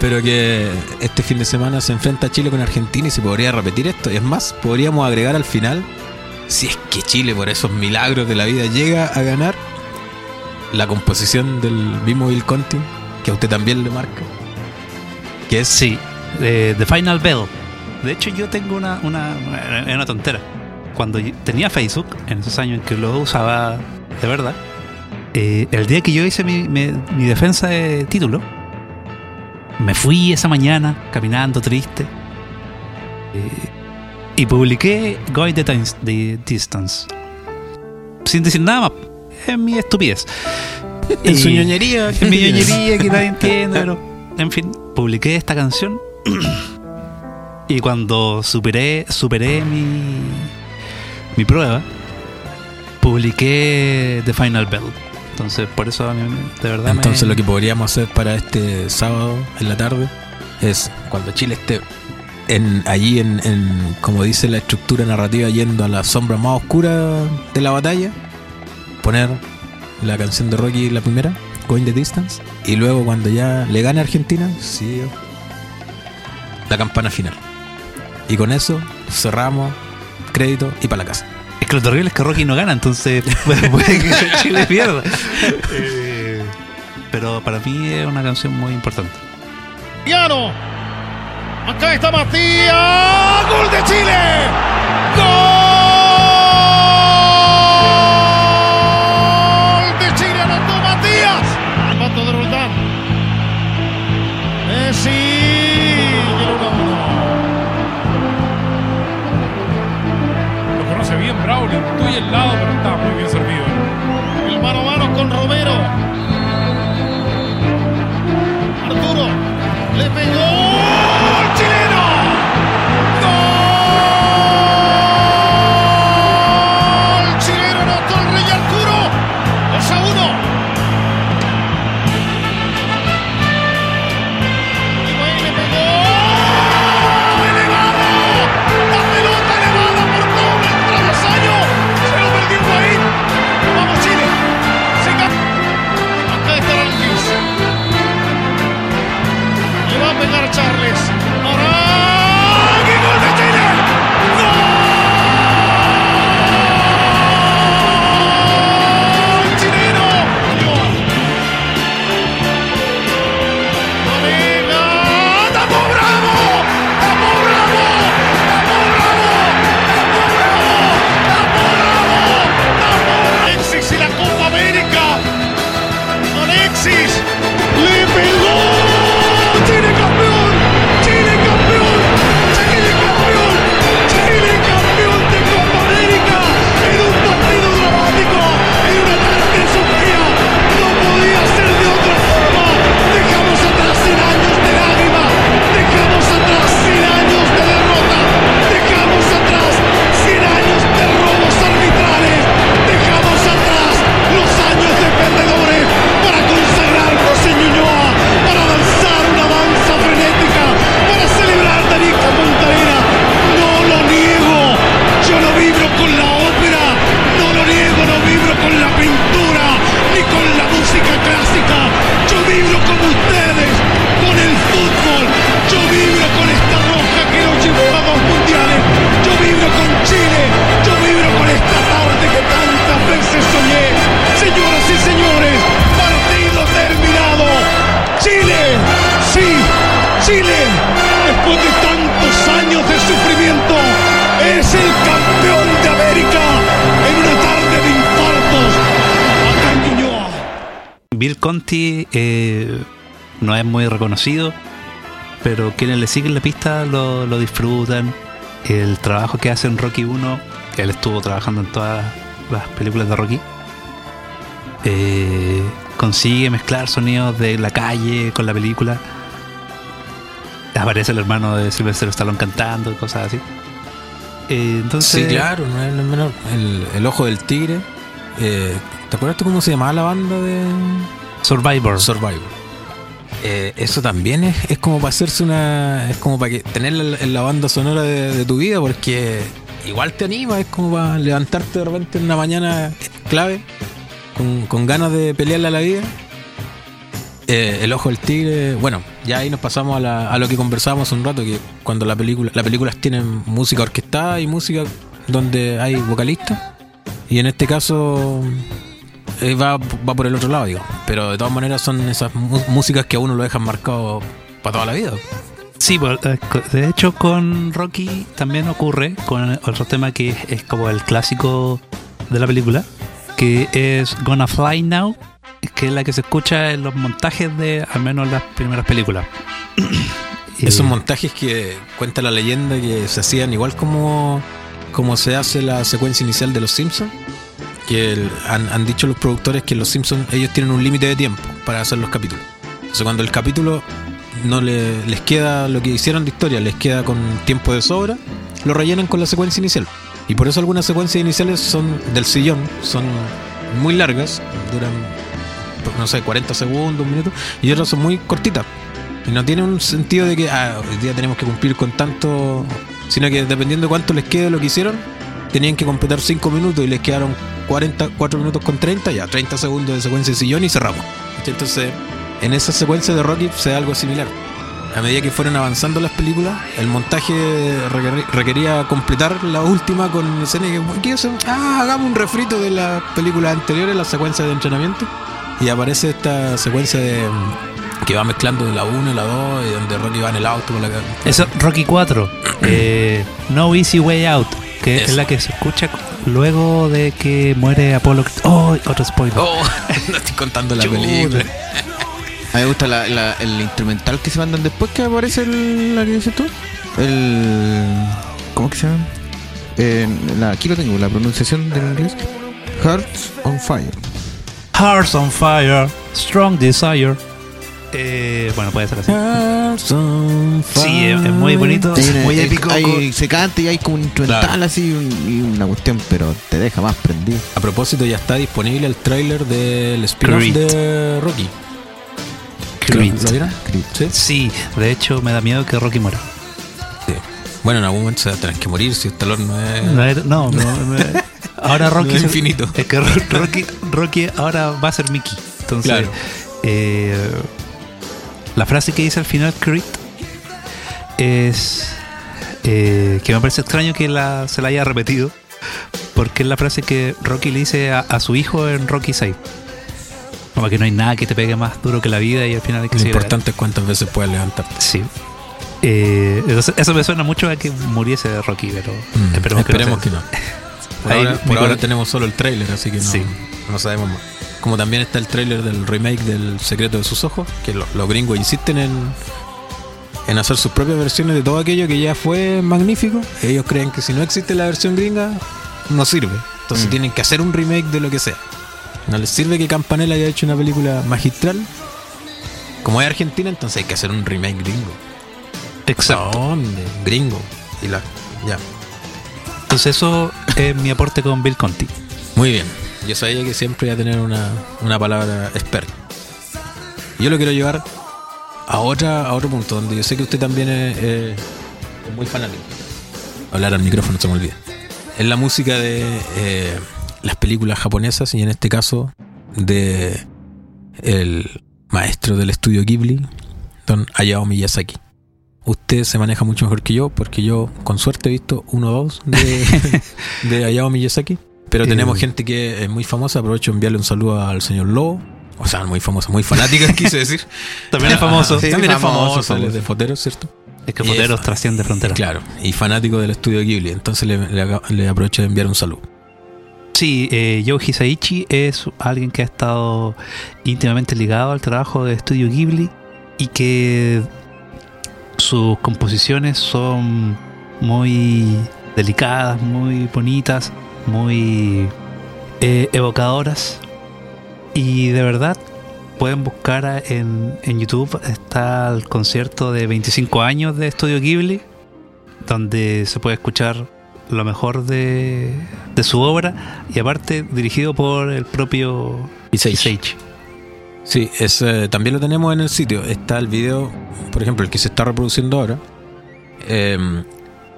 pero que este fin de semana se enfrenta Chile con Argentina y se podría repetir esto. Y es más, podríamos agregar al final, si es que Chile por esos milagros de la vida llega a ganar, la composición del mismo Bill Conti, que a usted también le marca, que es Sí, de The Final Bell. De hecho, yo tengo una, una, una, tontera. Cuando tenía Facebook, en esos años en que lo usaba de verdad, eh, el día que yo hice mi, mi- mi defensa de título, me fui esa mañana caminando triste eh, y publiqué Going the, Times- the Distance. Sin decir nada más. Es mi estupidez. en su ñoñería. en mi ñoñería que nadie entiende, pero en fin, publiqué esta canción y cuando superé, superé mi, mi prueba, publiqué The Final Bell. Entonces, por eso a mí, de verdad me- Entonces lo que podríamos hacer para este sábado en la tarde es cuando Chile esté en, allí en, en, como dice la estructura narrativa, yendo a la sombra más oscura de la batalla, poner la canción de Rocky, la primera, Going the Distance, y luego cuando ya le gane a Argentina, sí, la campana final. Y con eso cerramos, crédito y para la casa. Es que lo terrible es que Rocky no gana, entonces puede, puede que Chile pierda. Eh, pero para mí es una canción muy importante. Cristiano. Acá está Matías. Gol de Chile. Gol pero quienes le siguen la pista lo, lo disfrutan. El trabajo que hace en Rocky 1, que él estuvo trabajando en todas las películas de Rocky, eh, consigue mezclar sonidos de la calle con la película. Aparece el hermano de Sylvester Stallone cantando y cosas así. Eh, entonces, Sí, claro, no es menor. El, el ojo del tigre. eh, ¿Te acuerdas tú cómo se llamaba la banda de Survivor. Survivor? Eh, eso también es, es como para hacerse una. Es como para que tenerla en la banda sonora de, tu vida, porque igual te anima, es como para levantarte de repente en una mañana clave, con, con ganas de pelearle a la vida. Eh, el ojo del tigre, bueno, ya ahí nos pasamos a, la- a lo que conversábamos un rato, que cuando la película, las películas tienen música orquestada y música donde hay vocalistas, y en este caso eh, va, va por el otro lado, digo. Pero de todas maneras son esas músicas que a uno lo dejan marcado para toda la vida. Sí, pues, eh, de hecho con Rocky también ocurre con otro tema que es, como el clásico de la película, que es Gonna Fly Now, que es la que se escucha en los montajes de al menos las primeras películas. Esos montajes que cuenta la leyenda que se hacían igual como, como se hace la secuencia inicial de Los Simpsons. Que han, han dicho los productores que Los Simpsons ellos tienen un límite de tiempo para hacer los capítulos. Entonces cuando el capítulo no le- les queda lo que hicieron de historia, les queda con tiempo de sobra, lo rellenan con la secuencia inicial. Y por eso algunas secuencias iniciales son del sillón, son muy largas, duran, no sé, 40 segundos, un minuto, y otras son muy cortitas. Y no tiene un sentido de que ah, hoy día tenemos que cumplir con tanto, sino que dependiendo de cuánto les quede lo que hicieron, tenían que completar 5 minutos y les quedaron 44 minutos con 30, ya 30 segundos de secuencia de sillón y cerramos. Entonces, en esa secuencia de Rocky se da algo similar. A medida que fueron avanzando las películas, el montaje requer- requería completar la última con escenas que, ¿qué? Ah, hagamos un refrito de las películas anteriores, la secuencia de entrenamiento. Y aparece esta secuencia de mm, que va mezclando de la 1 y la 2 y donde Rocky va en el auto la Eso, Rocky 4. eh, no Easy Way Out. Que es la que se escucha luego de que muere Apolo. Oh, otro spoiler. Oh, no estoy contando la película. A mí me gusta la- la- el instrumental que se mandan después que aparece el, la que dices tú. El. ¿Cómo que se llama? Eh, la, aquí lo tengo, la pronunciación del inglés. Hearts on Fire. Hearts on Fire, Strong Desire. Eh, bueno, puede ser así. Sí, es, es muy bonito, una- muy épico. hay- se canta y hay como un instrumental Claro. así un- y una cuestión, pero te deja más prendido. A propósito, ya está disponible el tráiler del spin-off Creed. de Rocky. Creed. ¿Lo vieron? Sí. Sí, de hecho me da miedo que Rocky muera. Sí. Bueno, en algún momento se va a tener que morir si Stallone no es. No, era- no, no, no- ahora Rocky No es infinito. Es que Ro- Rocky, Rocky ahora va a ser Mickey. Entonces, Claro. eh, la frase que dice al final Creed es eh, que me parece extraño que la, se la haya repetido, porque es la frase que Rocky le dice a, a su hijo en Rocky 6. Como que no hay nada que te pegue más duro que la vida y al final hay que Lo importante es cuántas veces puedes levantarte. Sí. Eh, eso, eso me suena mucho a que muriese Rocky, pero Mm, esperemos, que no. Por, Ahí, ahora, por ahora tenemos solo el tráiler, así que no, Sí. no sabemos más. Como también está el tráiler del remake del Secreto de sus Ojos, que lo- los gringos insisten en, en hacer sus propias versiones de todo aquello que ya fue magnífico. Ellos creen que si no existe la versión gringa, no sirve. Entonces Mm. tienen que hacer un remake de lo que sea. No les sirve que Campanella haya hecho una película magistral. Como es Argentina, entonces hay que hacer un remake gringo. Exacto. ¿A dónde? Gringo. Y la, ya. Entonces eso es mi aporte con Bill Conti. Muy bien. Yo sabía que siempre iba a tener una, una palabra experta. Yo lo quiero llevar a otra a otro punto donde yo sé que usted también es, muy fanático. Hablar al micrófono se me olvida. Es la música de eh, las películas japonesas y en este caso de el maestro del estudio Ghibli, don Hayao Miyazaki. Usted se maneja mucho mejor que yo porque yo con suerte he visto uno o dos de, de Hayao Miyazaki. Pero Eh. tenemos gente que es muy famosa. Aprovecho de enviarle un saludo al señor Lobo. O sea, muy famosa, muy fanática, quise decir. También es famoso. Sí, También es famoso, famoso, de Foteros, ¿cierto? Es que Foteros trasciende fronteras. Claro, y fanático del estudio Ghibli. Entonces le, le le aprovecho de enviar un saludo. Sí, eh, Joe Hisaichi es alguien que ha estado íntimamente ligado al trabajo de Estudio Ghibli y que sus composiciones son muy delicadas, muy bonitas, muy eh, evocadoras y de verdad pueden buscar en, en YouTube está el concierto de 25 años de Estudio Ghibli donde se puede escuchar lo mejor de, de su obra y aparte dirigido por el propio Hisaichi. Sí, es, eh, también lo tenemos en el sitio. Está el video, por ejemplo, el que se está reproduciendo ahora. eh,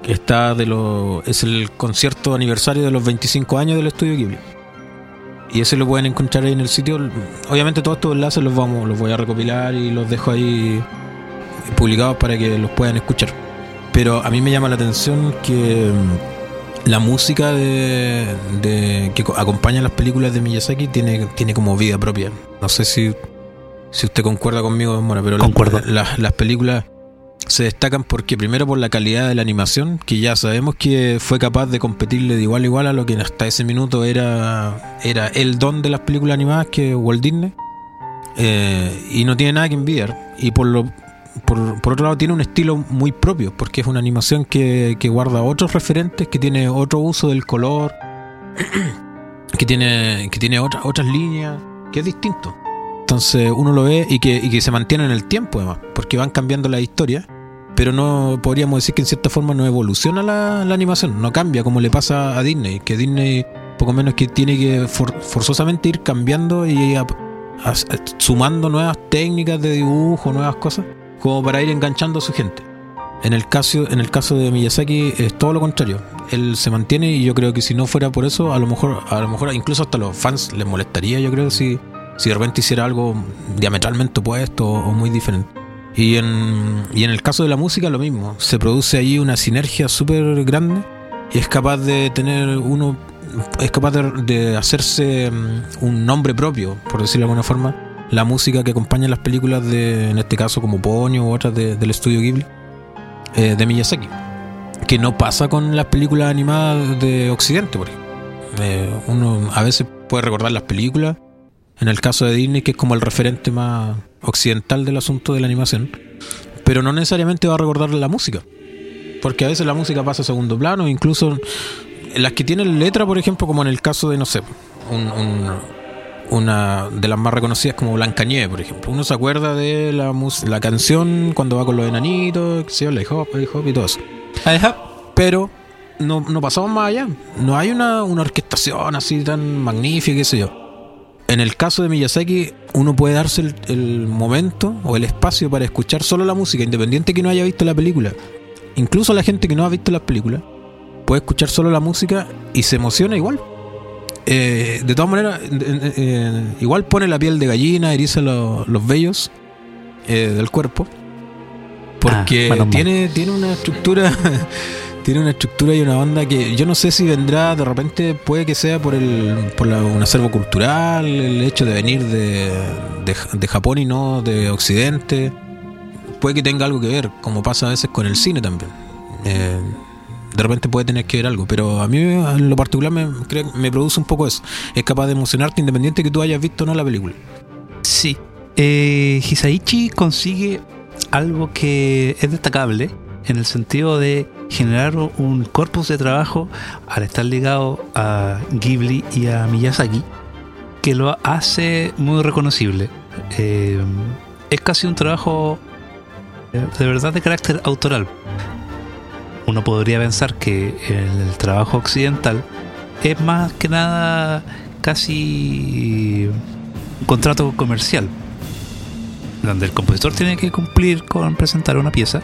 está de lo, es el concierto aniversario de los 25 años del estudio Ghibli. Y ese lo pueden encontrar ahí en el sitio. Obviamente todos estos enlaces los vamos, los voy a recopilar y los dejo ahí publicados para que los puedan escuchar. Pero a mí me llama la atención que mm, la música de, de- que co- acompaña las películas de Miyazaki tiene, tiene como vida propia. No sé si, si usted concuerda conmigo, Mora, pero las- Concuerdo. las, las películas se destacan porque primero por la calidad de la animación, que ya sabemos que fue capaz de competirle de igual a igual a lo que hasta ese minuto era, era el don de las películas animadas que Walt Disney. Eh, y no tiene nada que envidiar. Y por lo por, por otro lado tiene un estilo muy propio, porque es una animación que, que guarda otros referentes, que tiene otro uso del color, que tiene, que tiene otra- otras líneas, que es distinto. Entonces uno lo ve y que, y que se mantiene en el tiempo además, porque van cambiando la historia, pero no podríamos decir que en cierta forma no evoluciona la, la animación, no cambia como le pasa a Disney, que Disney poco menos que tiene que for- forzosamente ir cambiando y sumando nuevas técnicas de dibujo, nuevas cosas como para ir enganchando a su gente. En el caso, en el caso de Miyazaki es todo lo contrario. Él se mantiene y yo creo que si no fuera por eso, a lo mejor, a lo mejor incluso hasta los fans les molestaría, yo creo, si, si de repente hiciera algo diametralmente opuesto o, muy diferente. Y en, y en el caso de la música lo mismo. Se produce allí una sinergia súper grande y es capaz de tener uno, es capaz de, de hacerse mm, un nombre propio, por decirlo de alguna forma. La música que acompaña las películas de, en este caso como Ponyo u otras de- del estudio Ghibli, eh, de Miyazaki. Que no pasa con las películas animadas de Occidente, por ejemplo. Eh, uno a veces puede recordar las películas. En el caso de Disney, que es como el referente más occidental del asunto de la animación. Pero no necesariamente va a recordar la música. Porque a veces la música pasa a segundo plano, incluso las que tienen letra, por ejemplo, como en el caso de, no sé, un- una de las más reconocidas como Blancanieves, por ejemplo. Uno se acuerda de la, la canción cuando va con los enanitos, yo, la hip hop, hip hop y todo eso pero no, no pasamos más allá. No hay una, una orquestación así tan magnífica, qué sé yo. En el caso de Miyazaki, uno puede darse el, el momento o el espacio para escuchar solo la música, independiente que no haya visto la película. Incluso la gente que no ha visto las películas puede escuchar solo la música y se emociona igual. Eh, de todas maneras, eh, eh, eh, igual pone la piel de gallina, eriza lo- los vellos eh, del cuerpo. Porque Ah, tiene, tiene una estructura tiene una estructura y una banda que yo no sé si vendrá de repente puede que sea por el por la- un acervo cultural el hecho de venir de, de, de Japón y no de Occidente puede que tenga algo que ver como pasa a veces con el cine también Eh, de repente puede tener que ver algo pero a mí en lo particular me, creo- me produce un poco eso es capaz de emocionarte independiente que tú hayas visto o no la película Sí. Eh, Hisaichi consigue algo que es destacable en el sentido de generar un corpus de trabajo al estar ligado a Ghibli y a Miyazaki que lo hace muy reconocible. Eh, es casi un trabajo eh, de verdad de carácter autoral. Uno podría pensar que el trabajo occidental es más que nada casi un contrato comercial, donde el compositor tiene que cumplir con presentar una pieza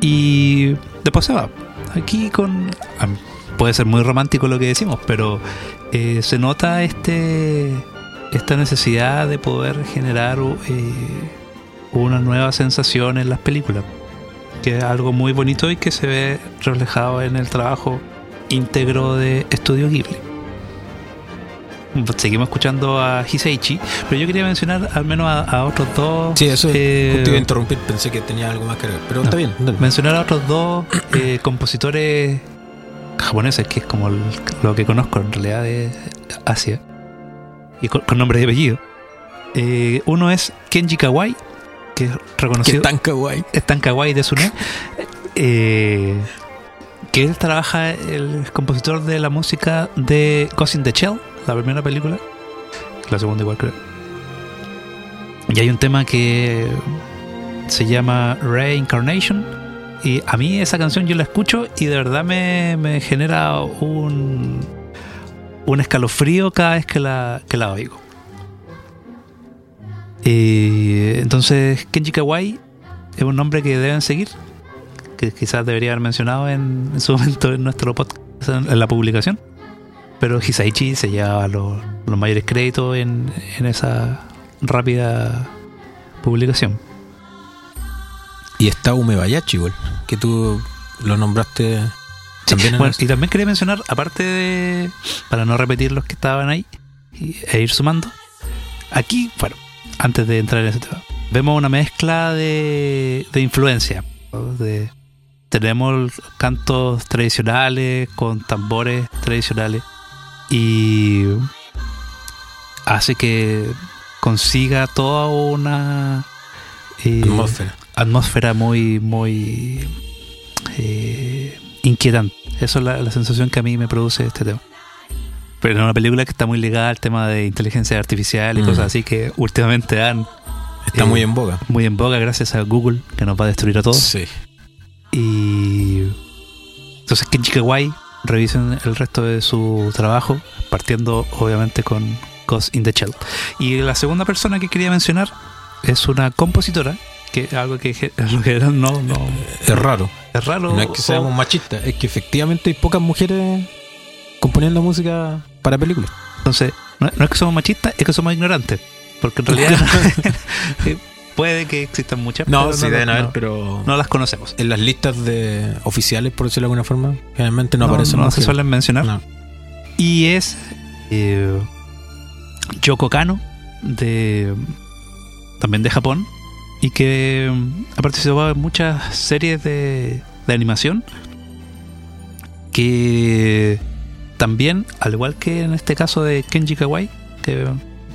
y después se va. Aquí con ah, puede ser muy romántico lo que decimos, pero eh, se nota este esta necesidad de poder generar eh, una nueva sensación en las películas, que es algo muy bonito y que se ve reflejado en el trabajo íntegro de Estudio Ghibli. Seguimos escuchando a Hisaichi, pero yo quería mencionar al menos a, a otros dos. sí eso eh, justo iba a interrumpir pensé que tenía algo más que ver pero No. está bien dale. mencionar a otros dos eh, compositores japoneses, que es como el- lo que conozco en realidad de Asia, y con, con nombre y apellido. Eh, uno es Kenji Kawai, que es que reconocido. tan kawaii es tan kawaii de Sune. Eh, que él trabaja, el compositor de la música de Ghost in the Shell, la primera película. La segunda igual creo. Y hay un tema que se llama Reincarnation. Y a mí esa canción yo la escucho y de verdad me, me genera un, un escalofrío cada vez que la, que la oigo. Eh, entonces, Kenji Kawai es un nombre que deben seguir, que quizás debería haber mencionado en, en su momento en nuestro podcast, en, en la publicación. Pero Hisaichi se lleva los, los mayores créditos en, en esa rápida publicación. y está Umebayashi igual que tú lo nombraste también en Bueno, el- y también quería mencionar, aparte de, para no repetir los que estaban ahí y- e ir sumando, aquí, bueno, antes de entrar en ese tema, vemos una mezcla de, de influencia. tenemos cantos tradicionales con tambores tradicionales y hace que consiga toda una eh, atmósfera atmósfera muy, muy eh, inquietante. Eso es la, la sensación que a mí me produce este tema. Pero es una película que está muy ligada al tema de inteligencia artificial y Mm. cosas así que últimamente dan está eh, muy en boga muy en boga gracias a Google que nos va a destruir a todos. sí Y entonces Kenji Kawai revisen el resto de su trabajo, partiendo obviamente con Ghost in the Shell. Y la segunda persona que quería mencionar es una compositora que algo que en lo general no, no Es raro. es raro. No es que seamos machistas, es que efectivamente hay pocas mujeres componiendo música para películas. Entonces, no, no es que somos machistas, es que somos ignorantes. Porque en realidad eh, puede que existan muchas, No, pero sí deben haber, pero no las conocemos. en las listas de oficiales, por decirlo de alguna forma, generalmente no, aparecen no se suelen mencionar. Y es eh, Yoko Kano, de, también de Japón, y que ha participado en muchas series de, de animación. Que también, al igual que en este caso de Kenji Kawai, que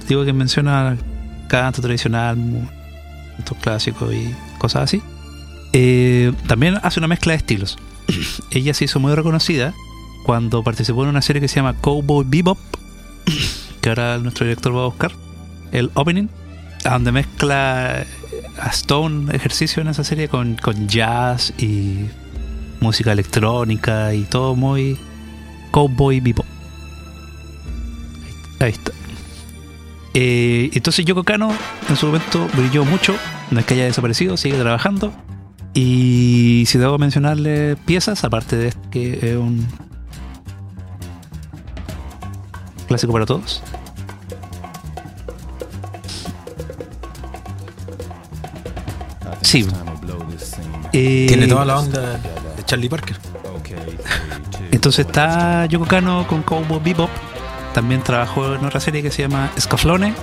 digo que menciona canto tradicional, cantos clásicos y cosas así, eh, también hace una mezcla de estilos. Ella se hizo muy reconocida cuando participó en una serie que se llama Cowboy Bebop, que ahora nuestro director va a buscar, el opening, donde mezcla a Stone ejercicio en esa serie con, con jazz y música electrónica y todo muy Cowboy Bebop. Ahí está. Eh, entonces Yoko Kano en su momento brilló mucho, no es que haya desaparecido, sigue trabajando. Y si debo mencionarle piezas, aparte de este que es un clásico para todos. Sí. Eh, Tiene toda la onda de Charlie Parker. Entonces está Yoko Kano con Cowboy Bebop. También trabajó en otra serie que se llama Scaflone,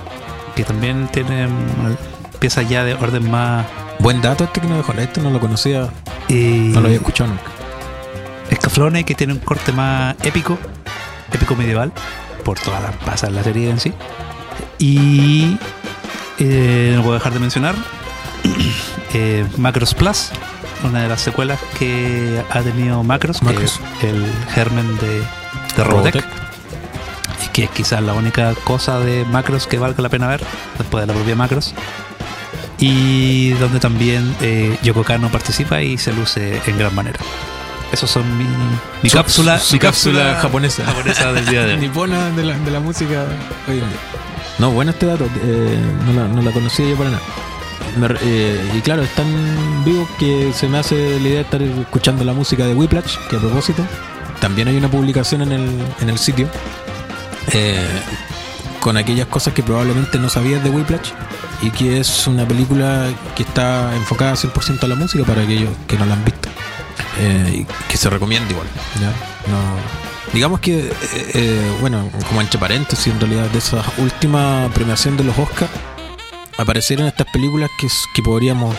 que también tiene mm, piezas ya de orden más. Buen dato este que nos dejó. Esto no lo conocía, eh, no lo había escuchado nunca. Scaflone, que tiene un corte más épico, épico medieval, por todas las pasas de la serie en sí. Y eh, no puedo dejar de mencionar eh, Macros Plus, una de las secuelas que ha tenido Macros, Macros. que es el germen de, de Robotech, y que es quizás la única cosa de Macros que valga la pena ver, después de la propia Macros. Y donde también eh, Yoko Kano participa y se luce en gran manera. Esos son mi, mi Su- cápsula, su mi cápsula japonesa. japonesa del día de hoy. Nipona de la, de la música hoy en día. No, bueno este dato, eh, no, la, no la conocía yo para nada. Me eh, y claro, es tan vivo que se me hace la idea de estar escuchando la música de Whiplash, que a propósito, también hay una publicación en el, en el sitio eh, con aquellas cosas que probablemente no sabías de Whiplash y que es una película que está enfocada 100% a la música para aquellos que no la han visto. Eh, que se recomienda igual. digamos que, eh, eh, bueno, como entre paréntesis, en realidad, de esa última premiación de los Oscars, aparecieron estas películas que, que podríamos,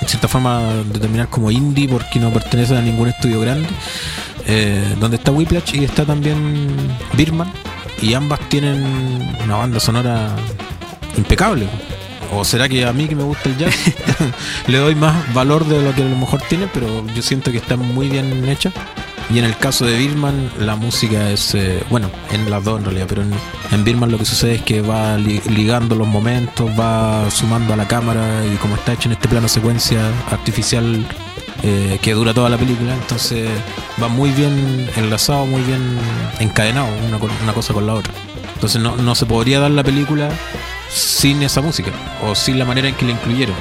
en cierta forma, determinar como indie porque no pertenecen a ningún estudio grande. eh, donde está Whiplash y está también Birman, y ambas tienen una banda sonora impecable. ¿O será que a mí que me gusta el jazz le doy más valor de lo que a lo mejor tiene? Pero yo siento que está muy bien hecha. Y en el caso de Birman, la música es, eh, bueno, en las dos en realidad, pero en, en Birman lo que sucede es que va li- ligando los momentos, va sumando a la cámara y como está hecho en este plano secuencia artificial eh, que dura toda la película, entonces va muy bien enlazado, muy bien encadenado una, una cosa con la otra. Entonces no, no se podría dar la película sin esa música o sin la manera en que la incluyeron.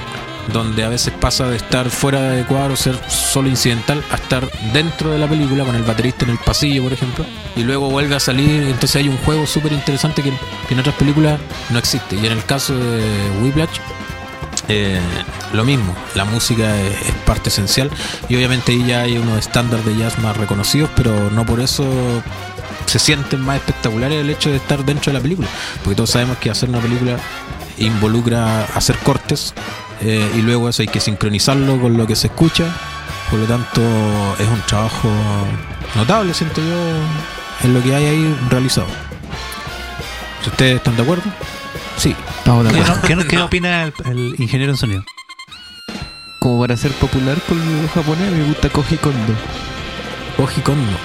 Donde a veces pasa de estar fuera de cuadro, ser solo incidental, a estar dentro de la película con el baterista en el pasillo, por ejemplo, y luego vuelve a salir. Entonces hay un juego súper interesante que, en otras películas no existe. Y en el caso de Whiplash, eh, lo mismo, la música es, es parte esencial y obviamente ahí ya hay unos estándares de jazz más reconocidos, pero no por eso se sienten más espectaculares el hecho de estar dentro de la película, porque todos sabemos que hacer una película involucra hacer cortes eh, y luego eso hay que sincronizarlo con lo que se escucha, por lo tanto es un trabajo notable, siento yo, en lo que hay ahí realizado. Si ustedes están de acuerdo, sí. Estamos de ¿Qué, acuerdo. no- qué no- qué opina el, el ingeniero en sonido? Como para ser popular con el japonés, me gusta Koji Kondo. Koji Kondo.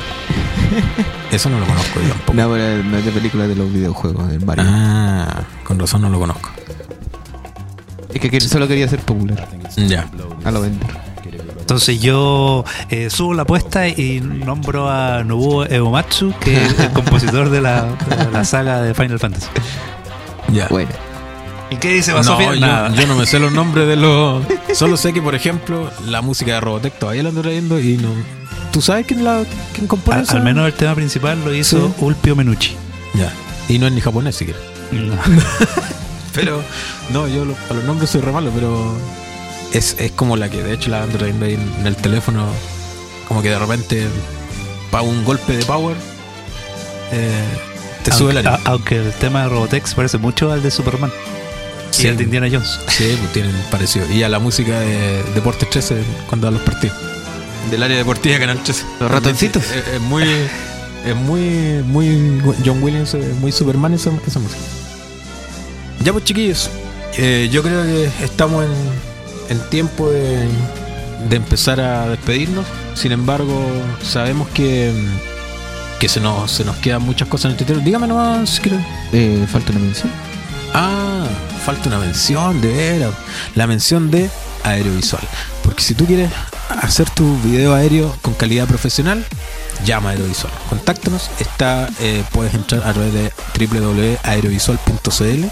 Eso no lo conozco yo tampoco. No, pero no es de películas de los videojuegos, del Mario. Ah, con razón no lo conozco. Es que solo quería ser popular. Ya. A lo vender. Entonces yo eh, subo la apuesta y nombro a Nobuo Eomatsu, que es el compositor de la, de la saga de Final Fantasy. Ya. Bueno. ¿Y qué dice No, yo, Nada. yo no me sé los nombres de los. Solo sé que, por ejemplo, la música de Robotech todavía la ando leyendo y no. ¿Tú sabes quién, la, quién compone Al, al menos el tema principal lo hizo Sí. Ulpio Menucci. Ya. Y no es ni japonés siquiera. No. Pero, no, yo lo- a los nombres soy re malo, pero es, es como la que de hecho la ando leyendo ahí en, el teléfono. Como que de repente, para un golpe de power, eh, te sube el aunque, ánimo. a- aunque el tema de Robotech se parece mucho al de Superman Sí. y al de Indiana Jones. Sí, pues tienen parecido. Y a la música de Deportes 13 cuando a los partidos. Del área deportiva de Canal 13. Los ratoncitos. Es, es muy. Es muy. Muy. John Williams, es muy Superman esa, esa música. Ya pues chiquillos. eh, yo creo que estamos en, en tiempo de, de empezar a despedirnos. Sin embargo, sabemos que. Que se nos, se nos quedan muchas cosas en el tintero. Dígame nomás si quieren. Eh, falta una mención. Ah, falta una mención, de veras. La mención de aerovisual. Porque si tú quieres hacer tu video aéreo con calidad profesional, llama a Aerovisual. Contáctanos. Está, eh, puedes entrar a través de www.aerovisual.cl.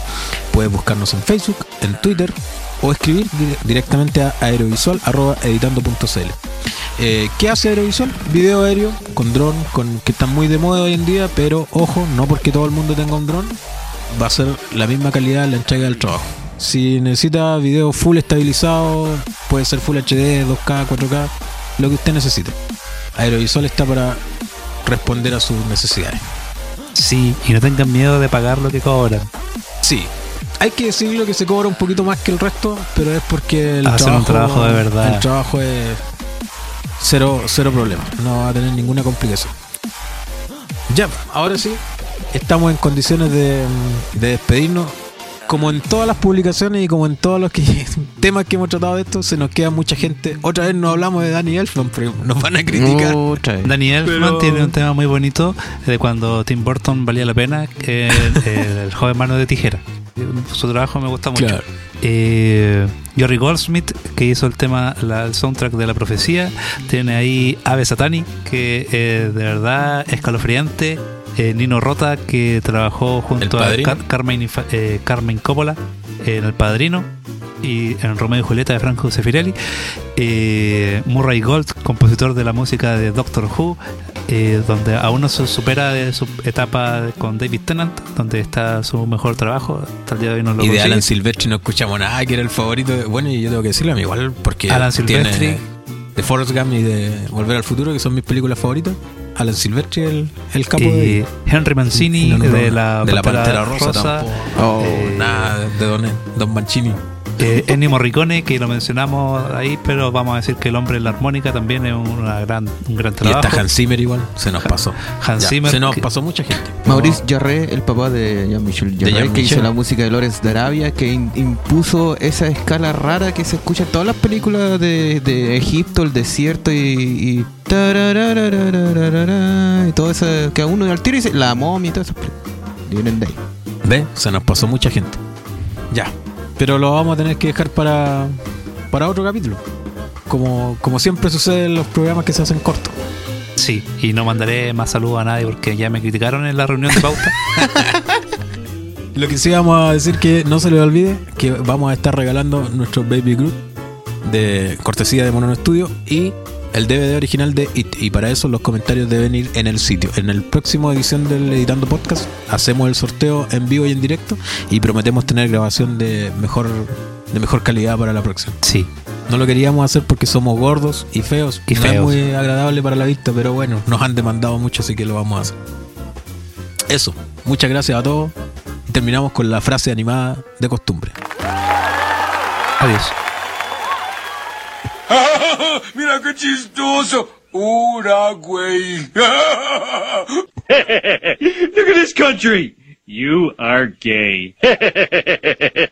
Puedes buscarnos en Facebook, en Twitter o escribir di- directamente a aerovisual.editando.cl. Eh, ¿Qué hace Aerovisual? Video aéreo con dron, con, que están muy de moda hoy en día, pero ojo, no porque todo el mundo tenga un dron, va a ser la misma calidad la entrega del trabajo. Si necesita video full estabilizado, puede ser full HD, 2K, 4K, lo que usted necesite. Aerovisual está para responder a sus necesidades. Sí, y no tengan miedo de pagar lo que cobran. Sí, hay que decirlo que se cobra un poquito más que el resto, pero es porque el Hacen un trabajo de verdad. El trabajo es cero, cero problema, no va a tener ninguna complicación. Ya, ahora sí, estamos en condiciones de, de despedirnos. Como en todas las publicaciones y como en todos los que- temas que hemos tratado de esto, se nos queda mucha gente. Otra vez no hablamos de Danny Elfman, pero nos van a criticar. Otra vez. Daniel Pero- Elfman tiene un tema muy bonito de cuando Tim Burton valía la pena, que el, el joven mano de tijera. Su trabajo me gusta mucho. Claro. Eh, Jerry Goldsmith, que hizo el tema, la- el soundtrack de la profecía, tiene ahí Ave Satani, que eh, de verdad escalofriante. Eh, Nino Rota, que trabajó junto a. Car- Carmen, eh, Carmen Coppola en El Padrino y en Romeo y Julieta de Franco Sefirelli. Eh, Murray Gold, compositor de la música de Doctor Who, eh, donde aún no se supera de su etapa con David Tennant, donde está su mejor trabajo. Hasta el día de hoy no lo Y de. Alan Silvestri no escuchamos nada, que era el favorito. de- bueno, y yo tengo que decirlo a mí igual, porque Alan tiene Silvestri. de Forrest Gump y de Volver al Futuro, que son mis películas favoritas. Alan Silvestri, el, el capo Y de, Henry Mancini No, no, no, de la, de la Pantera Rosa, tampoco. Oh. Eh, Nada de Don, Don Mancini. Eh, Ennio Morricone, que lo mencionamos ahí, pero vamos a decir que el hombre en la armónica también es una gran, un gran Y trabajo. está Hans Zimmer igual, se nos pasó. Hans Ya, Zimmer, Se nos que- pasó mucha gente. Maurice Jarre, el papá de Jean-Michel Jarre, que Jean-Michel. hizo la música de Lawrence de Arabia, que in- impuso esa escala rara que se escucha en todas las películas de, de Egipto, el desierto y, y, y todo eso que a uno al tiro dice la momia y todas esas películas. Vienen de ahí. Ve, se nos pasó mucha gente. Ya. Pero lo vamos a tener que dejar para, para otro capítulo. Como, como siempre sucede en los programas que se hacen cortos. Sí, y no mandaré más saludos a nadie porque ya me criticaron en la reunión de pauta. Lo que sí vamos a decir que no se les olvide que vamos a estar regalando nuestro Baby Groot de cortesía de Mono Studio y el DVD original de It. Y para eso los comentarios deben ir en el sitio. En el próximo edición del Editando Podcast hacemos el sorteo en vivo y en directo y prometemos tener grabación de mejor, de mejor calidad para la próxima. Sí, No lo queríamos hacer porque somos gordos y feos. Y no feos. es muy agradable para la vista, pero bueno, nos han demandado mucho, así que lo vamos a hacer. Eso. Muchas gracias a todos. Terminamos con la frase animada de costumbre. adiós. Mira qué chistoso. Güey. Look at this country. You are gay.